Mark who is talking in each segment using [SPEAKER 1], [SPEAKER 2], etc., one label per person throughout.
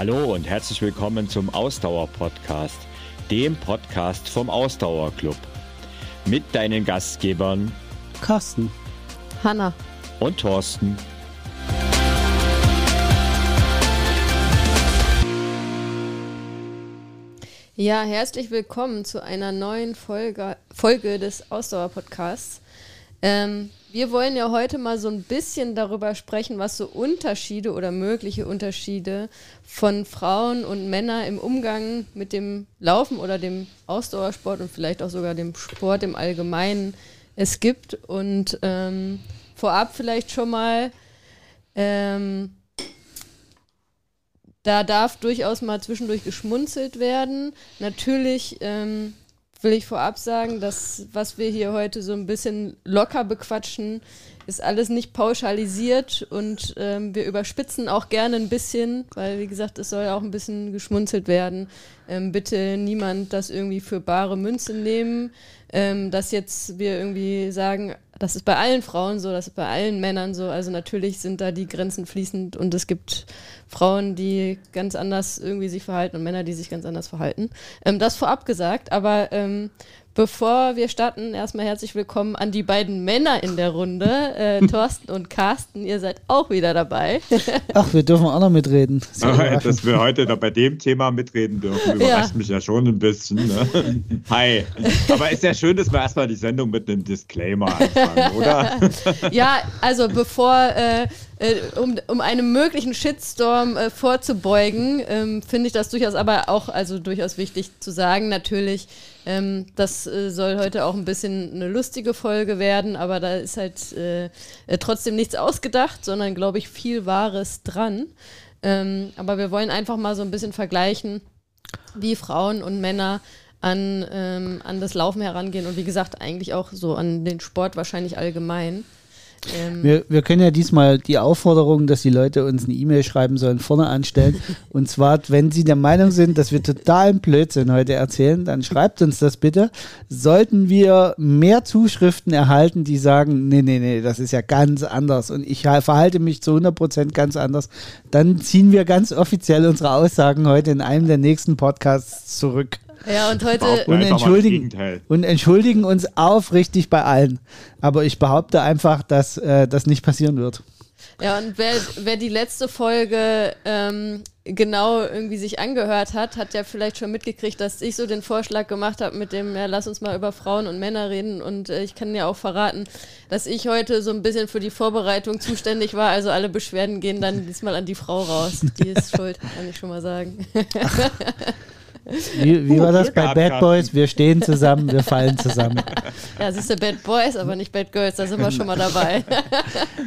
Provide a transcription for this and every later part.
[SPEAKER 1] Hallo und herzlich willkommen zum Ausdauer-Podcast, dem Podcast vom Ausdauerclub. Mit deinen Gastgebern
[SPEAKER 2] Carsten,
[SPEAKER 3] Hanna
[SPEAKER 1] und Thorsten.
[SPEAKER 3] Ja, herzlich willkommen zu einer neuen Folge, Folge des Ausdauer-Podcasts. Ähm, wir wollen ja heute mal so ein bisschen darüber sprechen, was so Unterschiede oder mögliche Unterschiede von Frauen und Männern im Umgang mit dem Laufen oder dem Ausdauersport und vielleicht auch sogar dem Sport im Allgemeinen es gibt. Und ähm, vorab vielleicht schon mal, ähm, da darf durchaus mal zwischendurch geschmunzelt werden. Natürlich ähm, will ich vorab sagen, dass was wir hier heute so ein bisschen locker bequatschen, ist alles nicht pauschalisiert und ähm, wir überspitzen auch gerne ein bisschen, weil wie gesagt, es soll auch ein bisschen geschmunzelt werden. Ähm, bitte niemand das irgendwie für bare Münze nehmen, ähm, dass jetzt wir irgendwie sagen, das ist bei allen Frauen so, das ist bei allen Männern so. Also natürlich sind da die Grenzen fließend und es gibt Frauen, die ganz anders irgendwie sich verhalten und Männer, die sich ganz anders verhalten. Ähm, das vorab gesagt, aber ähm, Bevor wir starten, erstmal herzlich willkommen an die beiden Männer in der Runde, äh, Thorsten und Carsten. Ihr seid auch wieder dabei.
[SPEAKER 2] Ach, wir dürfen auch noch mitreden.
[SPEAKER 1] Ach, dass wir heute da bei dem Thema mitreden dürfen, überrascht ja. mich ja schon ein bisschen. Ne? Hi. Aber ist ja schön, dass wir erstmal die Sendung mit einem Disclaimer anfangen, oder?
[SPEAKER 3] ja, also bevor äh, äh, um, um einem möglichen Shitstorm äh, vorzubeugen, ähm, finde ich das durchaus aber auch, also durchaus wichtig zu sagen, natürlich, ähm, das äh, soll heute auch ein bisschen eine lustige Folge werden, aber da ist halt äh, äh, trotzdem nichts ausgedacht, sondern, glaube ich, viel Wahres dran. Ähm, aber wir wollen einfach mal so ein bisschen vergleichen, wie Frauen und Männer an, ähm, an das Laufen herangehen und wie gesagt eigentlich auch so an den Sport wahrscheinlich allgemein.
[SPEAKER 2] Ähm wir, wir können ja diesmal die Aufforderung, dass die Leute uns eine E-Mail schreiben sollen, vorne anstellen. Und zwar, wenn sie der Meinung sind, dass wir totalen Blödsinn heute erzählen, dann schreibt uns das bitte. Sollten wir mehr Zuschriften erhalten, die sagen, nee, nee, nee, das ist ja ganz anders und ich verhalte mich zu 100% ganz anders, dann ziehen wir ganz offiziell unsere Aussagen heute in einem der nächsten Podcasts zurück.
[SPEAKER 3] Ja, und heute.
[SPEAKER 2] Und entschuldigen, und entschuldigen uns aufrichtig bei allen. Aber ich behaupte einfach, dass äh, das nicht passieren wird.
[SPEAKER 3] Ja, und wer, wer die letzte Folge ähm, genau irgendwie sich angehört hat, hat ja vielleicht schon mitgekriegt, dass ich so den Vorschlag gemacht habe mit dem, ja, lass uns mal über Frauen und Männer reden. Und äh, ich kann ja auch verraten, dass ich heute so ein bisschen für die Vorbereitung zuständig war. Also alle Beschwerden gehen dann diesmal an die Frau raus. Die ist schuld, kann ich schon mal sagen.
[SPEAKER 2] Wie, wie war das bei Bad Boys? Wir stehen zusammen, wir fallen zusammen.
[SPEAKER 3] Ja, siehst du, Bad Boys, aber nicht Bad Girls, da sind wir schon mal dabei.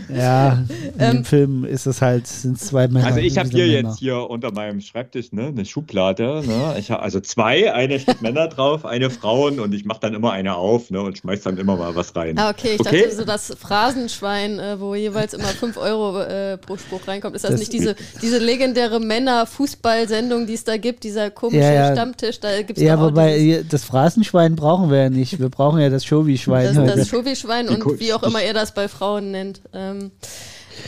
[SPEAKER 2] Ja, in ähm, dem Film ist es halt, sind zwei Männer.
[SPEAKER 1] Also ich habe hier Männer. jetzt hier unter meinem Schreibtisch ne, eine Schublade. Ne? Ich habe also zwei, eine steht Männer drauf, eine Frauen und ich mache dann immer eine auf ne, und schmeiß dann immer mal was rein.
[SPEAKER 3] Ah, okay, ich okay? dachte so das Phrasenschwein, äh, wo jeweils immer 5 Euro äh, pro Spruch reinkommt. Ist das, das nicht diese, diese legendäre Männer-Fußball-Sendung, die es da gibt, dieser komische ja, ja, Stammtisch, da gibt es
[SPEAKER 2] Ja, wobei das Phrasenschwein brauchen wir ja nicht. Wir brauchen ja das Shovi-Schwein.
[SPEAKER 3] Das, das Shovi-Schwein und wie auch immer ihr das bei Frauen nennt. Ähm,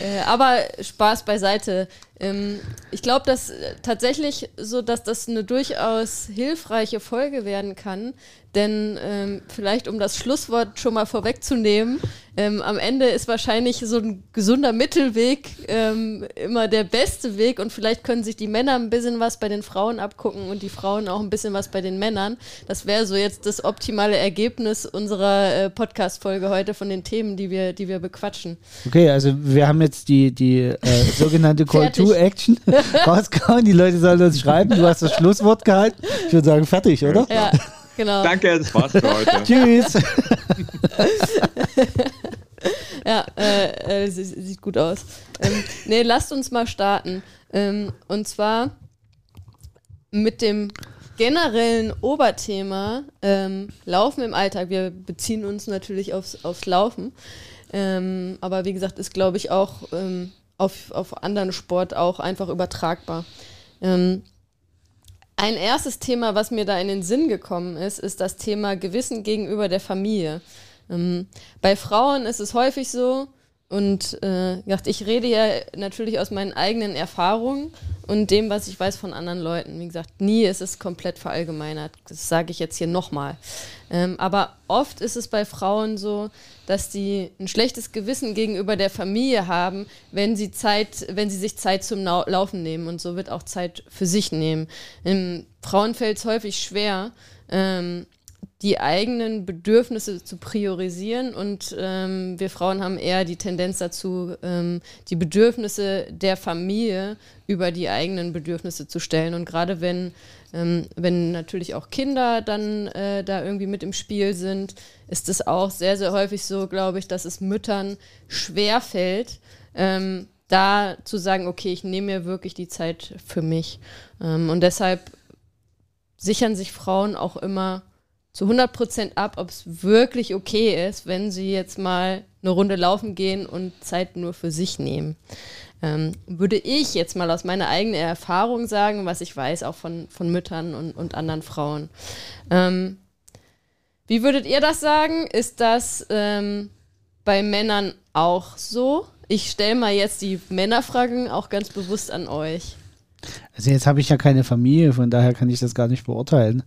[SPEAKER 3] äh, aber Spaß beiseite. Ähm, ich glaube, dass äh, tatsächlich so, dass das eine durchaus hilfreiche Folge werden kann, denn ähm, vielleicht um das Schlusswort schon mal vorwegzunehmen, ähm, am Ende ist wahrscheinlich so ein gesunder Mittelweg ähm, immer der beste Weg und vielleicht können sich die Männer ein bisschen was bei den Frauen abgucken und die Frauen auch ein bisschen was bei den Männern. Das wäre so jetzt das optimale Ergebnis unserer äh, Podcast-Folge heute von den Themen, die wir, die wir bequatschen.
[SPEAKER 2] Okay, also wir haben jetzt die, die äh, sogenannte Call to Action rausgehauen. Die Leute sollen uns schreiben. Du hast das Schlusswort gehalten. Ich würde sagen, fertig, oder?
[SPEAKER 3] Ja. Genau.
[SPEAKER 1] Danke, das war's für heute.
[SPEAKER 2] Tschüss.
[SPEAKER 3] ja, äh, äh, sieht gut aus. Ähm, nee, lasst uns mal starten. Ähm, und zwar mit dem generellen Oberthema ähm, Laufen im Alltag. Wir beziehen uns natürlich aufs, aufs Laufen. Ähm, aber wie gesagt, ist, glaube ich, auch ähm, auf, auf anderen Sport auch einfach übertragbar. Ähm, ein erstes Thema, was mir da in den Sinn gekommen ist, ist das Thema Gewissen gegenüber der Familie. Ähm, bei Frauen ist es häufig so, und äh, ich rede ja natürlich aus meinen eigenen Erfahrungen und dem, was ich weiß von anderen Leuten. Wie gesagt, nie ist es komplett verallgemeinert. Das sage ich jetzt hier nochmal. Ähm, aber oft ist es bei Frauen so, dass die ein schlechtes Gewissen gegenüber der Familie haben, wenn sie Zeit, wenn sie sich Zeit zum Laufen nehmen und so wird auch Zeit für sich nehmen. Ähm, Frauen fällt es häufig schwer, ähm, die eigenen Bedürfnisse zu priorisieren und ähm, wir Frauen haben eher die Tendenz dazu, ähm, die Bedürfnisse der Familie über die eigenen Bedürfnisse zu stellen. Und gerade wenn, ähm, wenn natürlich auch Kinder dann äh, da irgendwie mit im Spiel sind, ist es auch sehr, sehr häufig so, glaube ich, dass es Müttern schwerfällt, ähm, da zu sagen, okay, ich nehme mir wirklich die Zeit für mich. Ähm, und deshalb sichern sich Frauen auch immer zu 100% ab, ob es wirklich okay ist, wenn sie jetzt mal eine Runde laufen gehen und Zeit nur für sich nehmen. Ähm, würde ich jetzt mal aus meiner eigenen Erfahrung sagen, was ich weiß, auch von, von Müttern und, und anderen Frauen. Ähm, wie würdet ihr das sagen? Ist das ähm, bei Männern auch so? Ich stelle mal jetzt die Männerfragen auch ganz bewusst an euch.
[SPEAKER 2] Also jetzt habe ich ja keine Familie, von daher kann ich das gar nicht beurteilen.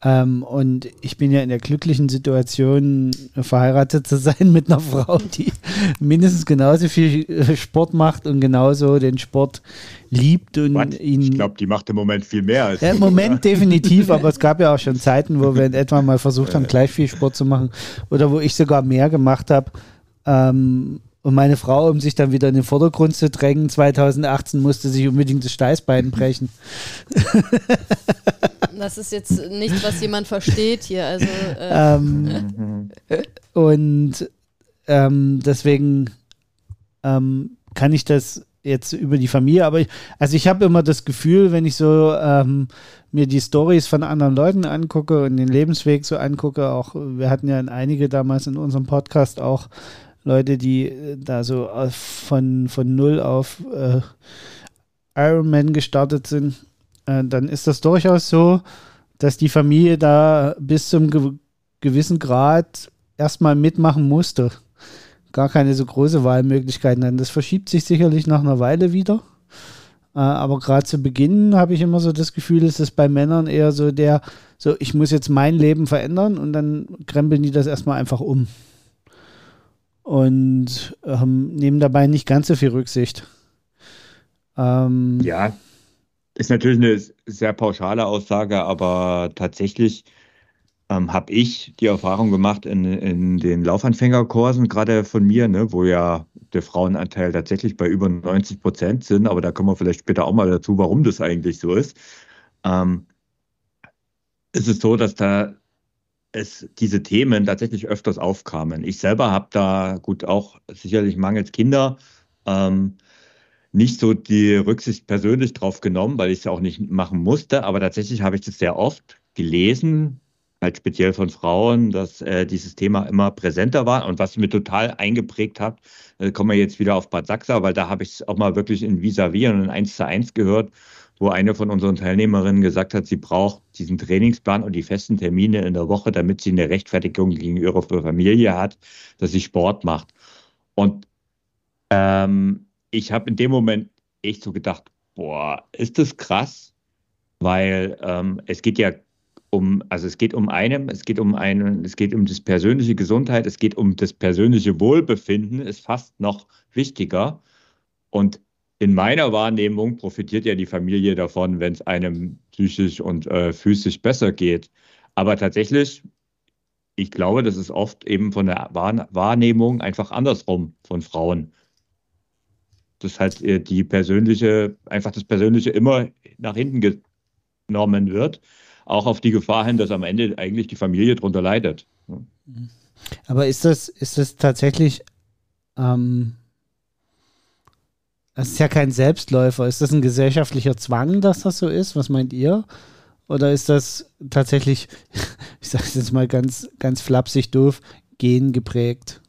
[SPEAKER 2] Ähm, und ich bin ja in der glücklichen Situation, verheiratet zu sein mit einer Frau, die mindestens genauso viel äh, Sport macht und genauso den Sport liebt. Und
[SPEAKER 1] What? ihn, ich glaube, die macht im Moment viel mehr als.
[SPEAKER 2] Ja, Im Moment definitiv, aber es gab ja auch schon Zeiten, wo wir etwa mal versucht haben, gleich viel Sport zu machen oder wo ich sogar mehr gemacht habe. Ähm, und meine Frau, um sich dann wieder in den Vordergrund zu drängen, 2018 musste sich unbedingt das Steißbein brechen.
[SPEAKER 3] Das ist jetzt nichts, was jemand versteht hier. Also,
[SPEAKER 2] äh. ähm, und ähm, deswegen ähm, kann ich das jetzt über die Familie, aber ich, also ich habe immer das Gefühl, wenn ich so ähm, mir die Stories von anderen Leuten angucke und den Lebensweg so angucke, auch wir hatten ja einige damals in unserem Podcast auch Leute, die äh, da so von, von null auf äh, Ironman gestartet sind, äh, dann ist das durchaus so, dass die Familie da bis zum ge gewissen Grad erstmal mitmachen musste. Gar keine so große Wahlmöglichkeiten hatten. Das verschiebt sich sicherlich nach einer Weile wieder. Äh, aber gerade zu Beginn habe ich immer so das Gefühl, ist es bei Männern eher so der, so ich muss jetzt mein Leben verändern und dann krempeln die das erstmal einfach um und ähm, nehmen dabei nicht ganz so viel Rücksicht.
[SPEAKER 1] Ähm, ja, ist natürlich eine sehr pauschale Aussage, aber tatsächlich ähm, habe ich die Erfahrung gemacht in, in den Laufanfängerkursen, gerade von mir, ne, wo ja der Frauenanteil tatsächlich bei über 90 Prozent sind, aber da kommen wir vielleicht später auch mal dazu, warum das eigentlich so ist. Ähm, ist es so, dass da es diese Themen tatsächlich öfters aufkamen. Ich selber habe da gut auch sicherlich mangels Kinder ähm, nicht so die Rücksicht persönlich drauf genommen, weil ich es auch nicht machen musste. Aber tatsächlich habe ich das sehr oft gelesen, halt speziell von Frauen, dass äh, dieses Thema immer präsenter war. Und was mir total eingeprägt hat, äh, kommen wir jetzt wieder auf Bad Sachsa, weil da habe ich es auch mal wirklich in Vis-a-vis und in 1 zu 1 gehört wo eine von unseren Teilnehmerinnen gesagt hat, sie braucht diesen Trainingsplan und die festen Termine in der Woche, damit sie eine Rechtfertigung gegenüber ihrer Familie hat, dass sie Sport macht. Und ähm, ich habe in dem Moment echt so gedacht, boah, ist das krass, weil ähm, es geht ja um, also es geht um einem, es geht um einen, es geht um das persönliche Gesundheit, es geht um das persönliche Wohlbefinden, ist fast noch wichtiger. Und in meiner Wahrnehmung profitiert ja die Familie davon, wenn es einem psychisch und äh, physisch besser geht. Aber tatsächlich, ich glaube, das ist oft eben von der Wahrnehmung einfach andersrum von Frauen. Dass halt äh, die persönliche, einfach das Persönliche immer nach hinten genommen wird. Auch auf die Gefahr hin, dass am Ende eigentlich die Familie darunter leidet.
[SPEAKER 2] Aber ist das, ist das tatsächlich ähm, das ist ja kein Selbstläufer. Ist das ein gesellschaftlicher Zwang, dass das so ist? Was meint ihr? Oder ist das tatsächlich, ich sage es jetzt mal ganz, ganz flapsig doof, gengeprägt?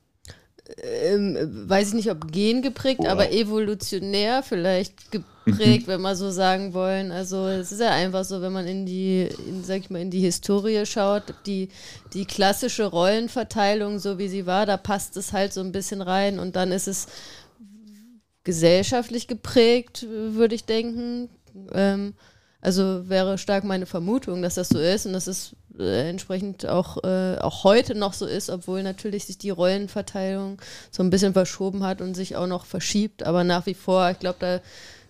[SPEAKER 3] ähm, weiß ich nicht, ob geprägt, Boah. aber evolutionär vielleicht geprägt, mhm. wenn wir so sagen wollen. Also es ist ja einfach so, wenn man in die, in, sag ich mal, in die Historie schaut, die, die klassische Rollenverteilung, so wie sie war, da passt es halt so ein bisschen rein und dann ist es gesellschaftlich geprägt, würde ich denken. Ähm, also wäre stark meine Vermutung, dass das so ist und dass es äh, entsprechend auch, äh, auch heute noch so ist, obwohl natürlich sich die Rollenverteilung so ein bisschen verschoben hat und sich auch noch verschiebt. Aber nach wie vor, ich glaube, da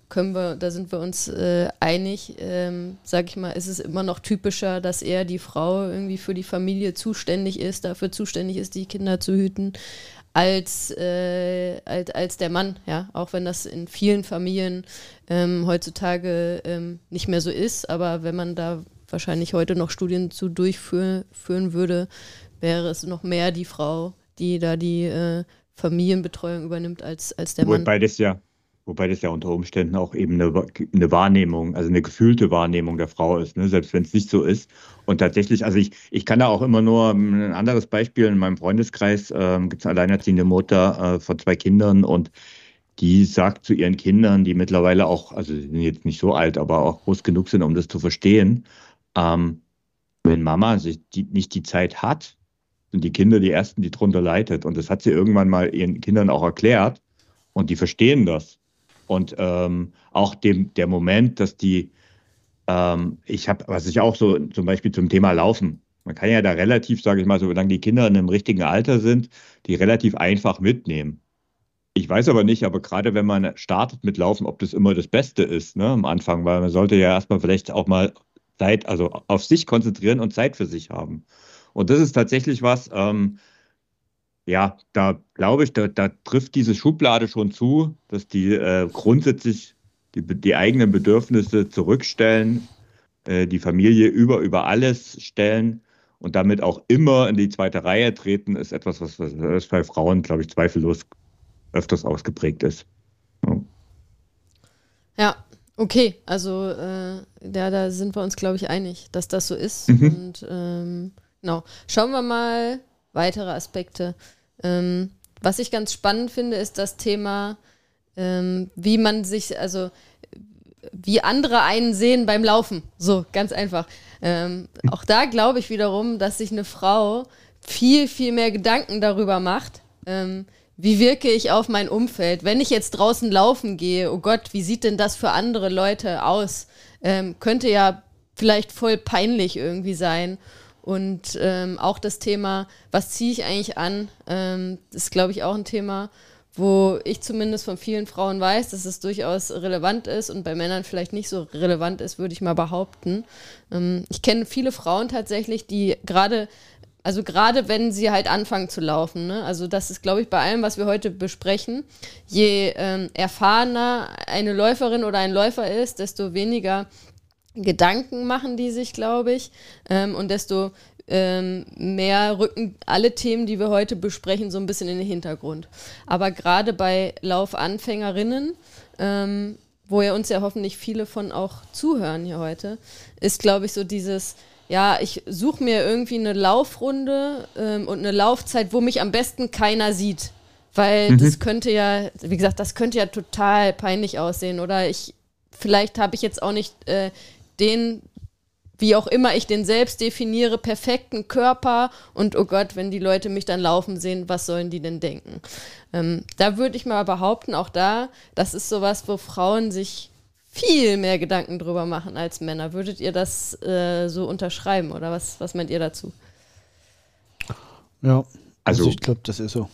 [SPEAKER 3] können wir, da sind wir uns äh, einig, ähm, sag ich mal, ist es immer noch typischer, dass eher die Frau irgendwie für die Familie zuständig ist, dafür zuständig ist, die Kinder zu hüten, als, äh, als, als der Mann, ja, auch wenn das in vielen Familien ähm, heutzutage ähm, nicht mehr so ist, aber wenn man da wahrscheinlich heute noch Studien zu durchführen würde, wäre es noch mehr die Frau, die da die äh, Familienbetreuung übernimmt als, als der Mann.
[SPEAKER 1] Wobei das ja, wobei das ja unter Umständen auch eben eine, eine Wahrnehmung, also eine gefühlte Wahrnehmung der Frau ist, ne? selbst wenn es nicht so ist. Und tatsächlich, also ich, ich kann da auch immer nur ein anderes Beispiel in meinem Freundeskreis, ähm, gibt es eine alleinerziehende Mutter äh, von zwei Kindern und die sagt zu ihren Kindern, die mittlerweile auch, also sie sind jetzt nicht so alt, aber auch groß genug sind, um das zu verstehen, ähm, wenn Mama sich die, nicht die Zeit hat, sind die Kinder die Ersten, die drunter leidet. Und das hat sie irgendwann mal ihren Kindern auch erklärt. Und die verstehen das. Und ähm, auch dem, der Moment, dass die, ähm, ich habe, was ich auch so zum Beispiel zum Thema Laufen, man kann ja da relativ, sage ich mal, solange die Kinder in einem richtigen Alter sind, die relativ einfach mitnehmen. Ich weiß aber nicht, aber gerade wenn man startet mit Laufen, ob das immer das Beste ist ne, am Anfang, weil man sollte ja erstmal vielleicht auch mal Zeit, also auf sich konzentrieren und Zeit für sich haben. Und das ist tatsächlich was, ähm, ja, da glaube ich, da, da, trifft diese Schublade schon zu, dass die äh, grundsätzlich die, die, eigenen Bedürfnisse zurückstellen, äh, die Familie über, über alles stellen und damit auch immer in die zweite Reihe treten, ist etwas, was, was bei Frauen, glaube ich, zweifellos öfters ausgeprägt ist.
[SPEAKER 3] Ja. ja. Okay, also äh, ja, da sind wir uns, glaube ich, einig, dass das so ist. Mhm. Und ähm, genau. Schauen wir mal weitere Aspekte. Ähm, was ich ganz spannend finde, ist das Thema, ähm, wie man sich, also wie andere einen sehen beim Laufen. So, ganz einfach. Ähm, auch da glaube ich wiederum, dass sich eine Frau viel, viel mehr Gedanken darüber macht, ähm, wie wirke ich auf mein Umfeld? Wenn ich jetzt draußen laufen gehe, oh Gott, wie sieht denn das für andere Leute aus? Ähm, könnte ja vielleicht voll peinlich irgendwie sein. Und ähm, auch das Thema, was ziehe ich eigentlich an, ähm, ist, glaube ich, auch ein Thema, wo ich zumindest von vielen Frauen weiß, dass es durchaus relevant ist und bei Männern vielleicht nicht so relevant ist, würde ich mal behaupten. Ähm, ich kenne viele Frauen tatsächlich, die gerade also gerade wenn sie halt anfangen zu laufen. Ne? Also das ist, glaube ich, bei allem, was wir heute besprechen. Je ähm, erfahrener eine Läuferin oder ein Läufer ist, desto weniger Gedanken machen die sich, glaube ich. Ähm, und desto ähm, mehr rücken alle Themen, die wir heute besprechen, so ein bisschen in den Hintergrund. Aber gerade bei Laufanfängerinnen, ähm, wo ja uns ja hoffentlich viele von auch zuhören hier heute, ist, glaube ich, so dieses ja, ich suche mir irgendwie eine Laufrunde ähm, und eine Laufzeit, wo mich am besten keiner sieht. Weil mhm. das könnte ja, wie gesagt, das könnte ja total peinlich aussehen. Oder ich, vielleicht habe ich jetzt auch nicht äh, den, wie auch immer ich den selbst definiere, perfekten Körper. Und oh Gott, wenn die Leute mich dann laufen sehen, was sollen die denn denken? Ähm, da würde ich mal behaupten, auch da, das ist sowas, wo Frauen sich viel mehr Gedanken drüber machen als Männer. Würdet ihr das äh, so unterschreiben oder was, was meint ihr dazu?
[SPEAKER 2] Ja, also, also ich glaube, das ist so.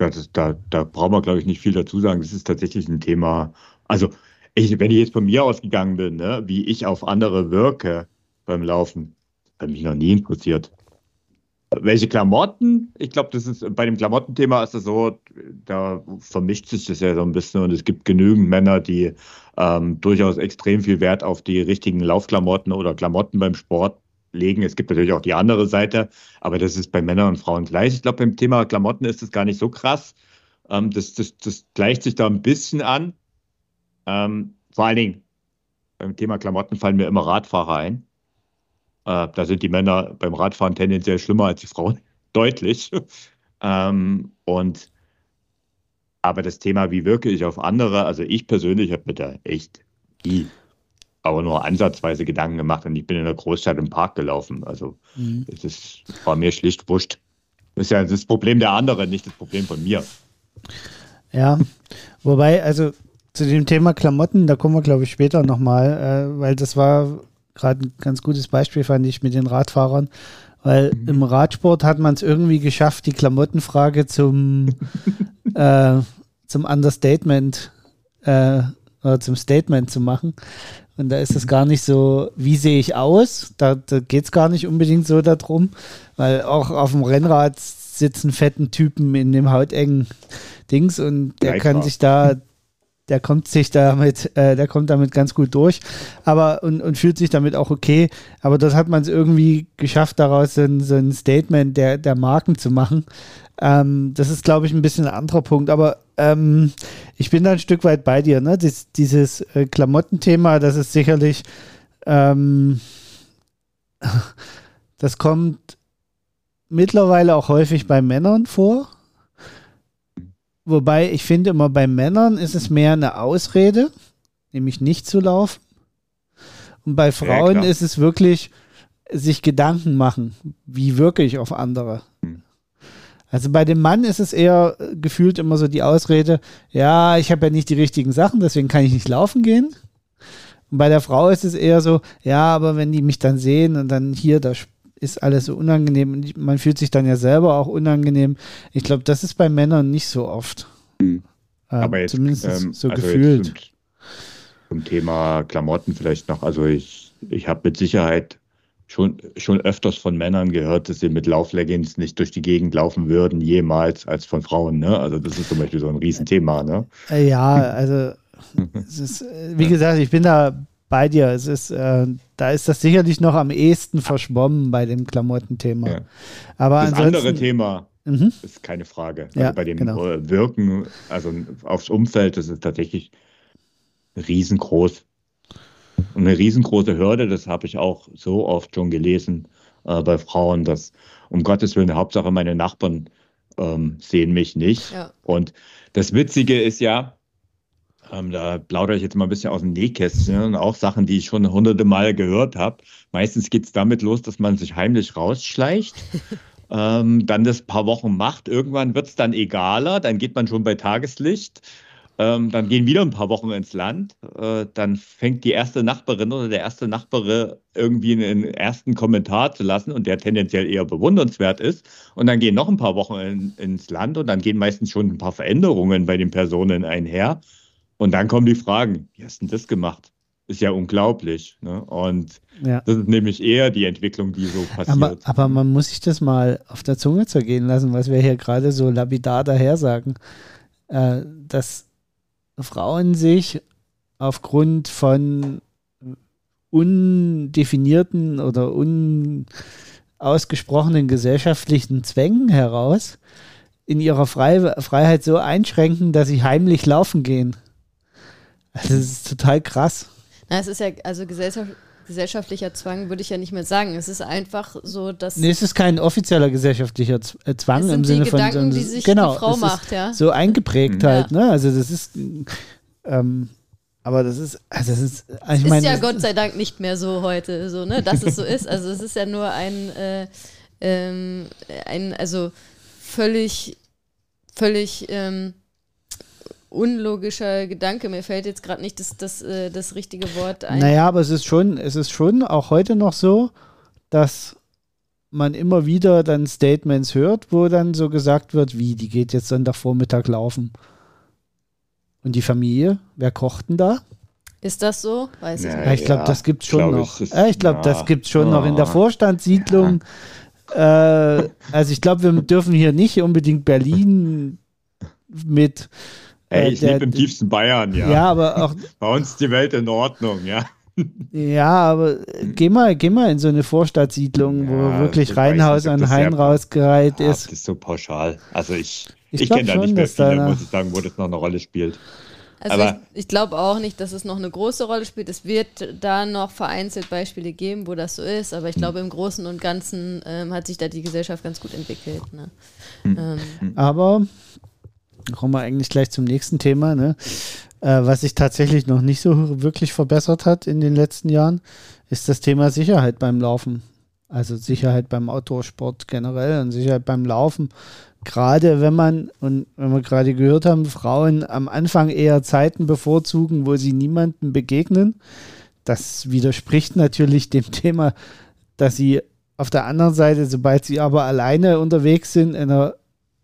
[SPEAKER 1] Ja, das, da, da brauchen wir, glaube ich, nicht viel dazu sagen. Das ist tatsächlich ein Thema. Also, ich, wenn ich jetzt von mir ausgegangen bin, ne, wie ich auf andere wirke beim Laufen, hat mich noch nie interessiert. Welche Klamotten? Ich glaube, das ist bei dem Klamottenthema ist das so, da vermischt sich das ja so ein bisschen und es gibt genügend Männer, die ähm, durchaus extrem viel Wert auf die richtigen Laufklamotten oder Klamotten beim Sport legen. Es gibt natürlich auch die andere Seite, aber das ist bei Männern und Frauen gleich. Ich glaube, beim Thema Klamotten ist das gar nicht so krass. Ähm, das, das, das gleicht sich da ein bisschen an. Ähm, vor allen Dingen beim Thema Klamotten fallen mir immer Radfahrer ein. Äh, da sind die Männer beim Radfahren tendenziell schlimmer als die Frauen, deutlich. ähm, und aber das Thema, wie wirke ich auf andere, also ich persönlich habe mir da echt nie, aber nur ansatzweise Gedanken gemacht und ich bin in der Großstadt im Park gelaufen. Also mhm. es ist, war mir schlicht wurscht. Das ist ja das Problem der anderen, nicht das Problem von mir.
[SPEAKER 2] Ja, wobei, also zu dem Thema Klamotten, da kommen wir, glaube ich, später nochmal, äh, weil das war gerade ein ganz gutes Beispiel, fand ich, mit den Radfahrern. Weil mhm. im Radsport hat man es irgendwie geschafft, die Klamottenfrage zum, äh, zum Understatement äh, oder zum Statement zu machen. Und da ist es gar nicht so, wie sehe ich aus? Da, da geht es gar nicht unbedingt so darum, weil auch auf dem Rennrad sitzen fetten Typen in dem hautengen Dings und der Gleich kann war. sich da der kommt sich damit, äh, der kommt damit ganz gut durch, aber und, und fühlt sich damit auch okay. Aber das hat man es irgendwie geschafft, daraus so ein, so ein Statement der, der Marken zu machen. Ähm, das ist, glaube ich, ein bisschen ein anderer Punkt. Aber ähm, ich bin da ein Stück weit bei dir. Ne? Dies, dieses äh, Klamottenthema, das ist sicherlich, ähm, das kommt mittlerweile auch häufig bei Männern vor Wobei ich finde immer bei Männern ist es mehr eine Ausrede, nämlich nicht zu laufen. Und bei Frauen ja, ist es wirklich sich Gedanken machen, wie wirke ich auf andere. Hm. Also bei dem Mann ist es eher gefühlt immer so die Ausrede, ja, ich habe ja nicht die richtigen Sachen, deswegen kann ich nicht laufen gehen. Und bei der Frau ist es eher so, ja, aber wenn die mich dann sehen und dann hier, da ist alles so unangenehm und man fühlt sich dann ja selber auch unangenehm. Ich glaube, das ist bei Männern nicht so oft. Mhm.
[SPEAKER 1] Äh, Aber jetzt, zumindest ähm, so also gefühlt. Zum, zum, Thema Klamotten vielleicht noch. Also ich, ich habe mit Sicherheit schon, schon öfters von Männern gehört, dass sie mit Laufleggings nicht durch die Gegend laufen würden, jemals, als von Frauen. Ne? Also das ist zum Beispiel so ein Riesenthema. Ne?
[SPEAKER 2] Äh, ja, also ist, äh, wie gesagt, ich bin da bei dir. Es ist, äh, da ist das sicherlich noch am ehesten verschwommen bei dem Klamottenthema. Ja. Aber
[SPEAKER 1] das andere Thema mhm. ist keine Frage. Also ja, bei dem genau. Äh, Wirken, also aufs Umfeld, das ist tatsächlich riesengroß. Und eine riesengroße Hürde, das habe ich auch so oft schon gelesen äh, bei Frauen, dass um Gottes Willen, Hauptsache meine Nachbarn ähm, sehen mich nicht. Ja. Und das Witzige ist ja, ähm, da plaudere ich jetzt mal ein bisschen aus dem Nähkästchen. Auch Sachen, die ich schon hunderte Mal gehört habe. Meistens geht es damit los, dass man sich heimlich rausschleicht. ähm, dann das paar Wochen macht. Irgendwann wird es dann egaler. Dann geht man schon bei Tageslicht. Ähm, dann gehen wieder ein paar Wochen ins Land. Äh, dann fängt die erste Nachbarin oder der erste Nachbare irgendwie einen ersten Kommentar zu lassen und der tendenziell eher bewundernswert ist. Und dann gehen noch ein paar Wochen in, ins Land und dann gehen meistens schon ein paar Veränderungen bei den Personen einher. Und dann kommen die Fragen, wie hast du das gemacht? Ist ja unglaublich. Ne? Und ja. das ist nämlich eher die Entwicklung, die so passiert.
[SPEAKER 2] Aber, aber, man muss sich das mal auf der Zunge zergehen lassen, was wir hier gerade so lapidar daher sagen, äh, dass Frauen sich aufgrund von undefinierten oder unausgesprochenen gesellschaftlichen Zwängen heraus in ihrer Freiheit so einschränken, dass sie heimlich laufen gehen. Das ist total krass.
[SPEAKER 3] Na, es ist ja, also Gesellschaft, gesellschaftlicher Zwang würde ich ja nicht mehr sagen. Es ist einfach so, dass.
[SPEAKER 2] Nee, es ist kein offizieller gesellschaftlicher äh, Zwang
[SPEAKER 3] es sind
[SPEAKER 2] im Sinne
[SPEAKER 3] die
[SPEAKER 2] Gedanken,
[SPEAKER 3] von. Die sich genau, die Frau macht, ja.
[SPEAKER 2] So eingeprägt mhm. halt, ne? Also das ist. Ähm, aber das ist, also das ist,
[SPEAKER 3] also ich meine, ist ja Gott sei Dank nicht mehr so heute, so, ne, dass es so ist. Also es ist ja nur ein, äh, ähm, ein also völlig, völlig ähm, unlogischer Gedanke. Mir fällt jetzt gerade nicht das, das, äh, das richtige Wort ein.
[SPEAKER 2] Naja, aber es ist schon, es ist schon auch heute noch so, dass man immer wieder dann Statements hört, wo dann so gesagt wird, wie, die geht jetzt Sonntagvormittag laufen. Und die Familie, wer kocht denn da?
[SPEAKER 3] Ist das so?
[SPEAKER 2] Weiß ich nicht. Ja, ich glaube, das gibt es schon noch. Ich, ich glaube, ja. das gibt es schon oh. noch in der Vorstandssiedlung. Ja. Äh, also ich glaube, wir dürfen hier nicht unbedingt Berlin mit
[SPEAKER 1] Ey, ich lebe im tiefsten Bayern, ja.
[SPEAKER 2] Ja, aber auch.
[SPEAKER 1] Bei uns ist die Welt in Ordnung, ja.
[SPEAKER 2] Ja, aber geh mal, geh mal in so eine Vorstadtsiedlung, ja, wo wirklich Reihenhaus an Hain rausgereiht ist.
[SPEAKER 1] Das ist so pauschal. Also ich, ich, ich kenne da nicht mehr viele, muss ich sagen, wo das noch eine Rolle spielt.
[SPEAKER 3] Also aber ich, ich glaube auch nicht, dass es noch eine große Rolle spielt. Es wird da noch vereinzelt Beispiele geben, wo das so ist, aber ich hm. glaube, im Großen und Ganzen ähm, hat sich da die Gesellschaft ganz gut entwickelt. Ne?
[SPEAKER 2] Hm. Ähm. Aber kommen wir eigentlich gleich zum nächsten Thema, ne? Äh, was sich tatsächlich noch nicht so wirklich verbessert hat in den letzten Jahren, ist das Thema Sicherheit beim Laufen. Also Sicherheit beim Outdoor-Sport generell und Sicherheit beim Laufen. Gerade wenn man, und wenn wir gerade gehört haben, Frauen am Anfang eher Zeiten bevorzugen, wo sie niemandem begegnen. Das widerspricht natürlich dem Thema, dass sie auf der anderen Seite, sobald sie aber alleine unterwegs sind, einer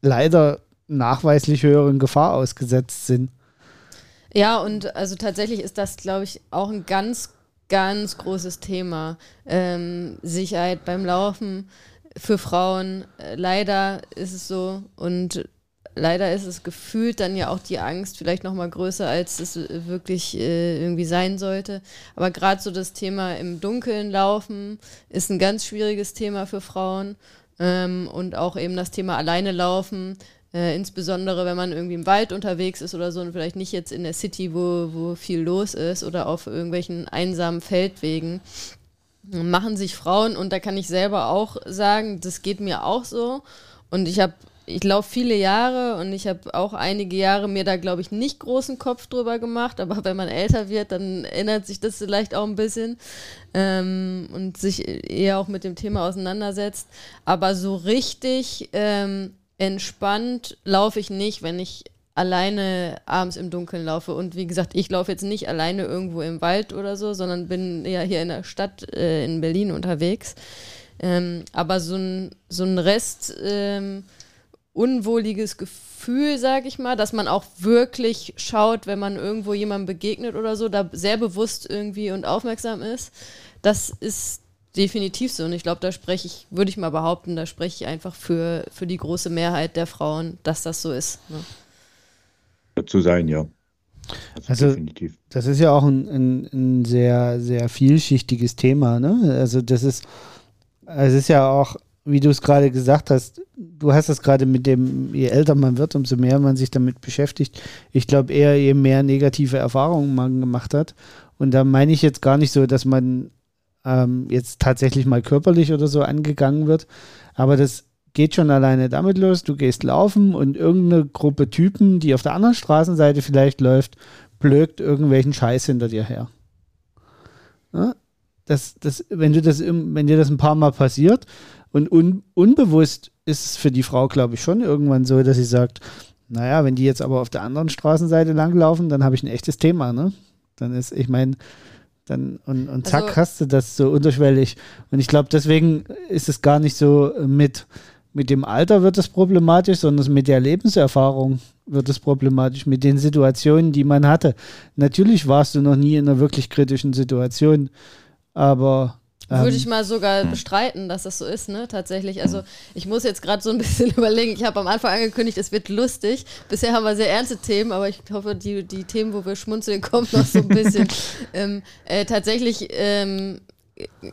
[SPEAKER 2] leider nachweislich höheren Gefahr ausgesetzt sind.
[SPEAKER 3] Ja, und also tatsächlich ist das, glaube ich, auch ein ganz, ganz großes Thema. Ähm, Sicherheit beim Laufen für Frauen. Äh, leider ist es so und leider ist es gefühlt dann ja auch die Angst vielleicht noch mal größer, als es wirklich äh, irgendwie sein sollte. Aber gerade so das Thema im Dunkeln laufen ist ein ganz schwieriges Thema für Frauen. Ähm, und auch eben das Thema alleine laufen äh, insbesondere wenn man irgendwie im Wald unterwegs ist oder so und vielleicht nicht jetzt in der City, wo, wo viel los ist oder auf irgendwelchen einsamen Feldwegen, machen sich Frauen und da kann ich selber auch sagen, das geht mir auch so. Und ich habe ich laufe viele Jahre und ich habe auch einige Jahre mir da, glaube ich, nicht großen Kopf drüber gemacht, aber wenn man älter wird, dann ändert sich das vielleicht auch ein bisschen ähm, und sich eher auch mit dem Thema auseinandersetzt. Aber so richtig ähm, entspannt laufe ich nicht, wenn ich alleine abends im Dunkeln laufe. Und wie gesagt, ich laufe jetzt nicht alleine irgendwo im Wald oder so, sondern bin ja hier in der Stadt äh, in Berlin unterwegs. Ähm, aber so ein, so ein Rest ähm, unwohliges Gefühl, sage ich mal, dass man auch wirklich schaut, wenn man irgendwo jemandem begegnet oder so, da sehr bewusst irgendwie und aufmerksam ist. Das ist definitiv so. Und ich glaube, da spreche ich, würde ich mal behaupten, da spreche ich einfach für, für die große Mehrheit der Frauen, dass das so ist.
[SPEAKER 1] Ne? Zu sein, ja.
[SPEAKER 2] Also, also definitiv. das ist ja auch ein, ein, ein, sehr, sehr vielschichtiges Thema. Ne? Also das ist, es ist ja auch, wie du es gerade gesagt hast, du hast es gerade mit dem, je älter man wird, umso mehr man sich damit beschäftigt. Ich glaube eher, je mehr negative Erfahrungen man gemacht hat. Und da meine ich jetzt gar nicht so, dass man ähm, jetzt tatsächlich mal körperlich oder so angegangen wird. Aber das geht schon alleine damit los. Du gehst laufen und irgendeine Gruppe Typen, die auf der anderen Straßenseite vielleicht läuft, blökt irgendwelchen Scheiß hinter dir her. Ja? Das, das, wenn, du das, wenn dir das ein paar Mal passiert und un, unbewusst ist es für die Frau, glaube ich, schon irgendwann so, dass sie sagt, naja, wenn die jetzt aber auf der anderen Straßenseite langlaufen, dann habe ich ein echtes Thema, ne? Dann ist, ich meine, dann, und, und zack, also, hast du das so unterschwellig. Und ich glaube, deswegen ist es gar nicht so mit, mit dem Alter wird es problematisch, sondern mit der Lebenserfahrung wird es problematisch, mit den Situationen, die man hatte. Natürlich warst du noch nie in einer wirklich kritischen Situation, aber
[SPEAKER 3] würde ähm, ich mal sogar hm. bestreiten, dass das so ist, ne? Tatsächlich. Also ich muss jetzt gerade so ein bisschen überlegen. Ich habe am Anfang angekündigt, es wird lustig. Bisher haben wir sehr ernste Themen, aber ich hoffe, die, die Themen, wo wir schmunzeln, kommen noch so ein bisschen. ähm, äh, tatsächlich, ähm,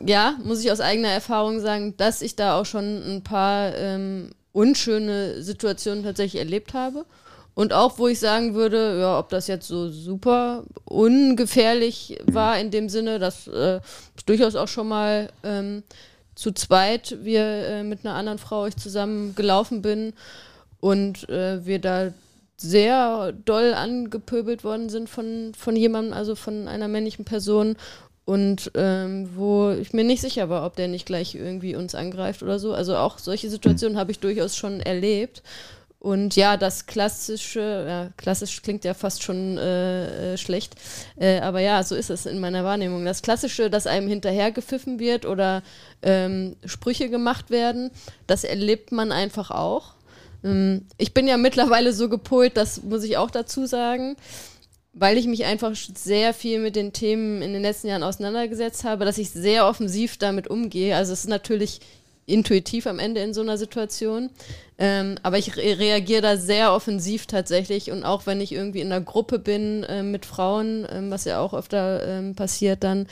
[SPEAKER 3] ja, muss ich aus eigener Erfahrung sagen, dass ich da auch schon ein paar ähm, unschöne Situationen tatsächlich erlebt habe. Und auch, wo ich sagen würde, ja, ob das jetzt so super ungefährlich war in dem Sinne, dass äh, durchaus auch schon mal ähm, zu zweit wir äh, mit einer anderen Frau ich zusammen gelaufen bin und äh, wir da sehr doll angepöbelt worden sind von, von jemandem, also von einer männlichen Person und ähm, wo ich mir nicht sicher war, ob der nicht gleich irgendwie uns angreift oder so. Also auch solche Situationen habe ich durchaus schon erlebt. Und ja, das klassische, ja, klassisch klingt ja fast schon äh, äh, schlecht, äh, aber ja, so ist es in meiner Wahrnehmung. Das klassische, dass einem hinterher gepfiffen wird oder ähm, Sprüche gemacht werden, das erlebt man einfach auch. Ähm, ich bin ja mittlerweile so gepolt, das muss ich auch dazu sagen, weil ich mich einfach sehr viel mit den Themen in den letzten Jahren auseinandergesetzt habe, dass ich sehr offensiv damit umgehe. Also es ist natürlich intuitiv am Ende in so einer Situation. Ähm, aber ich re reagiere da sehr offensiv tatsächlich und auch wenn ich irgendwie in einer Gruppe bin äh, mit Frauen, ähm, was ja auch öfter ähm, passiert, dann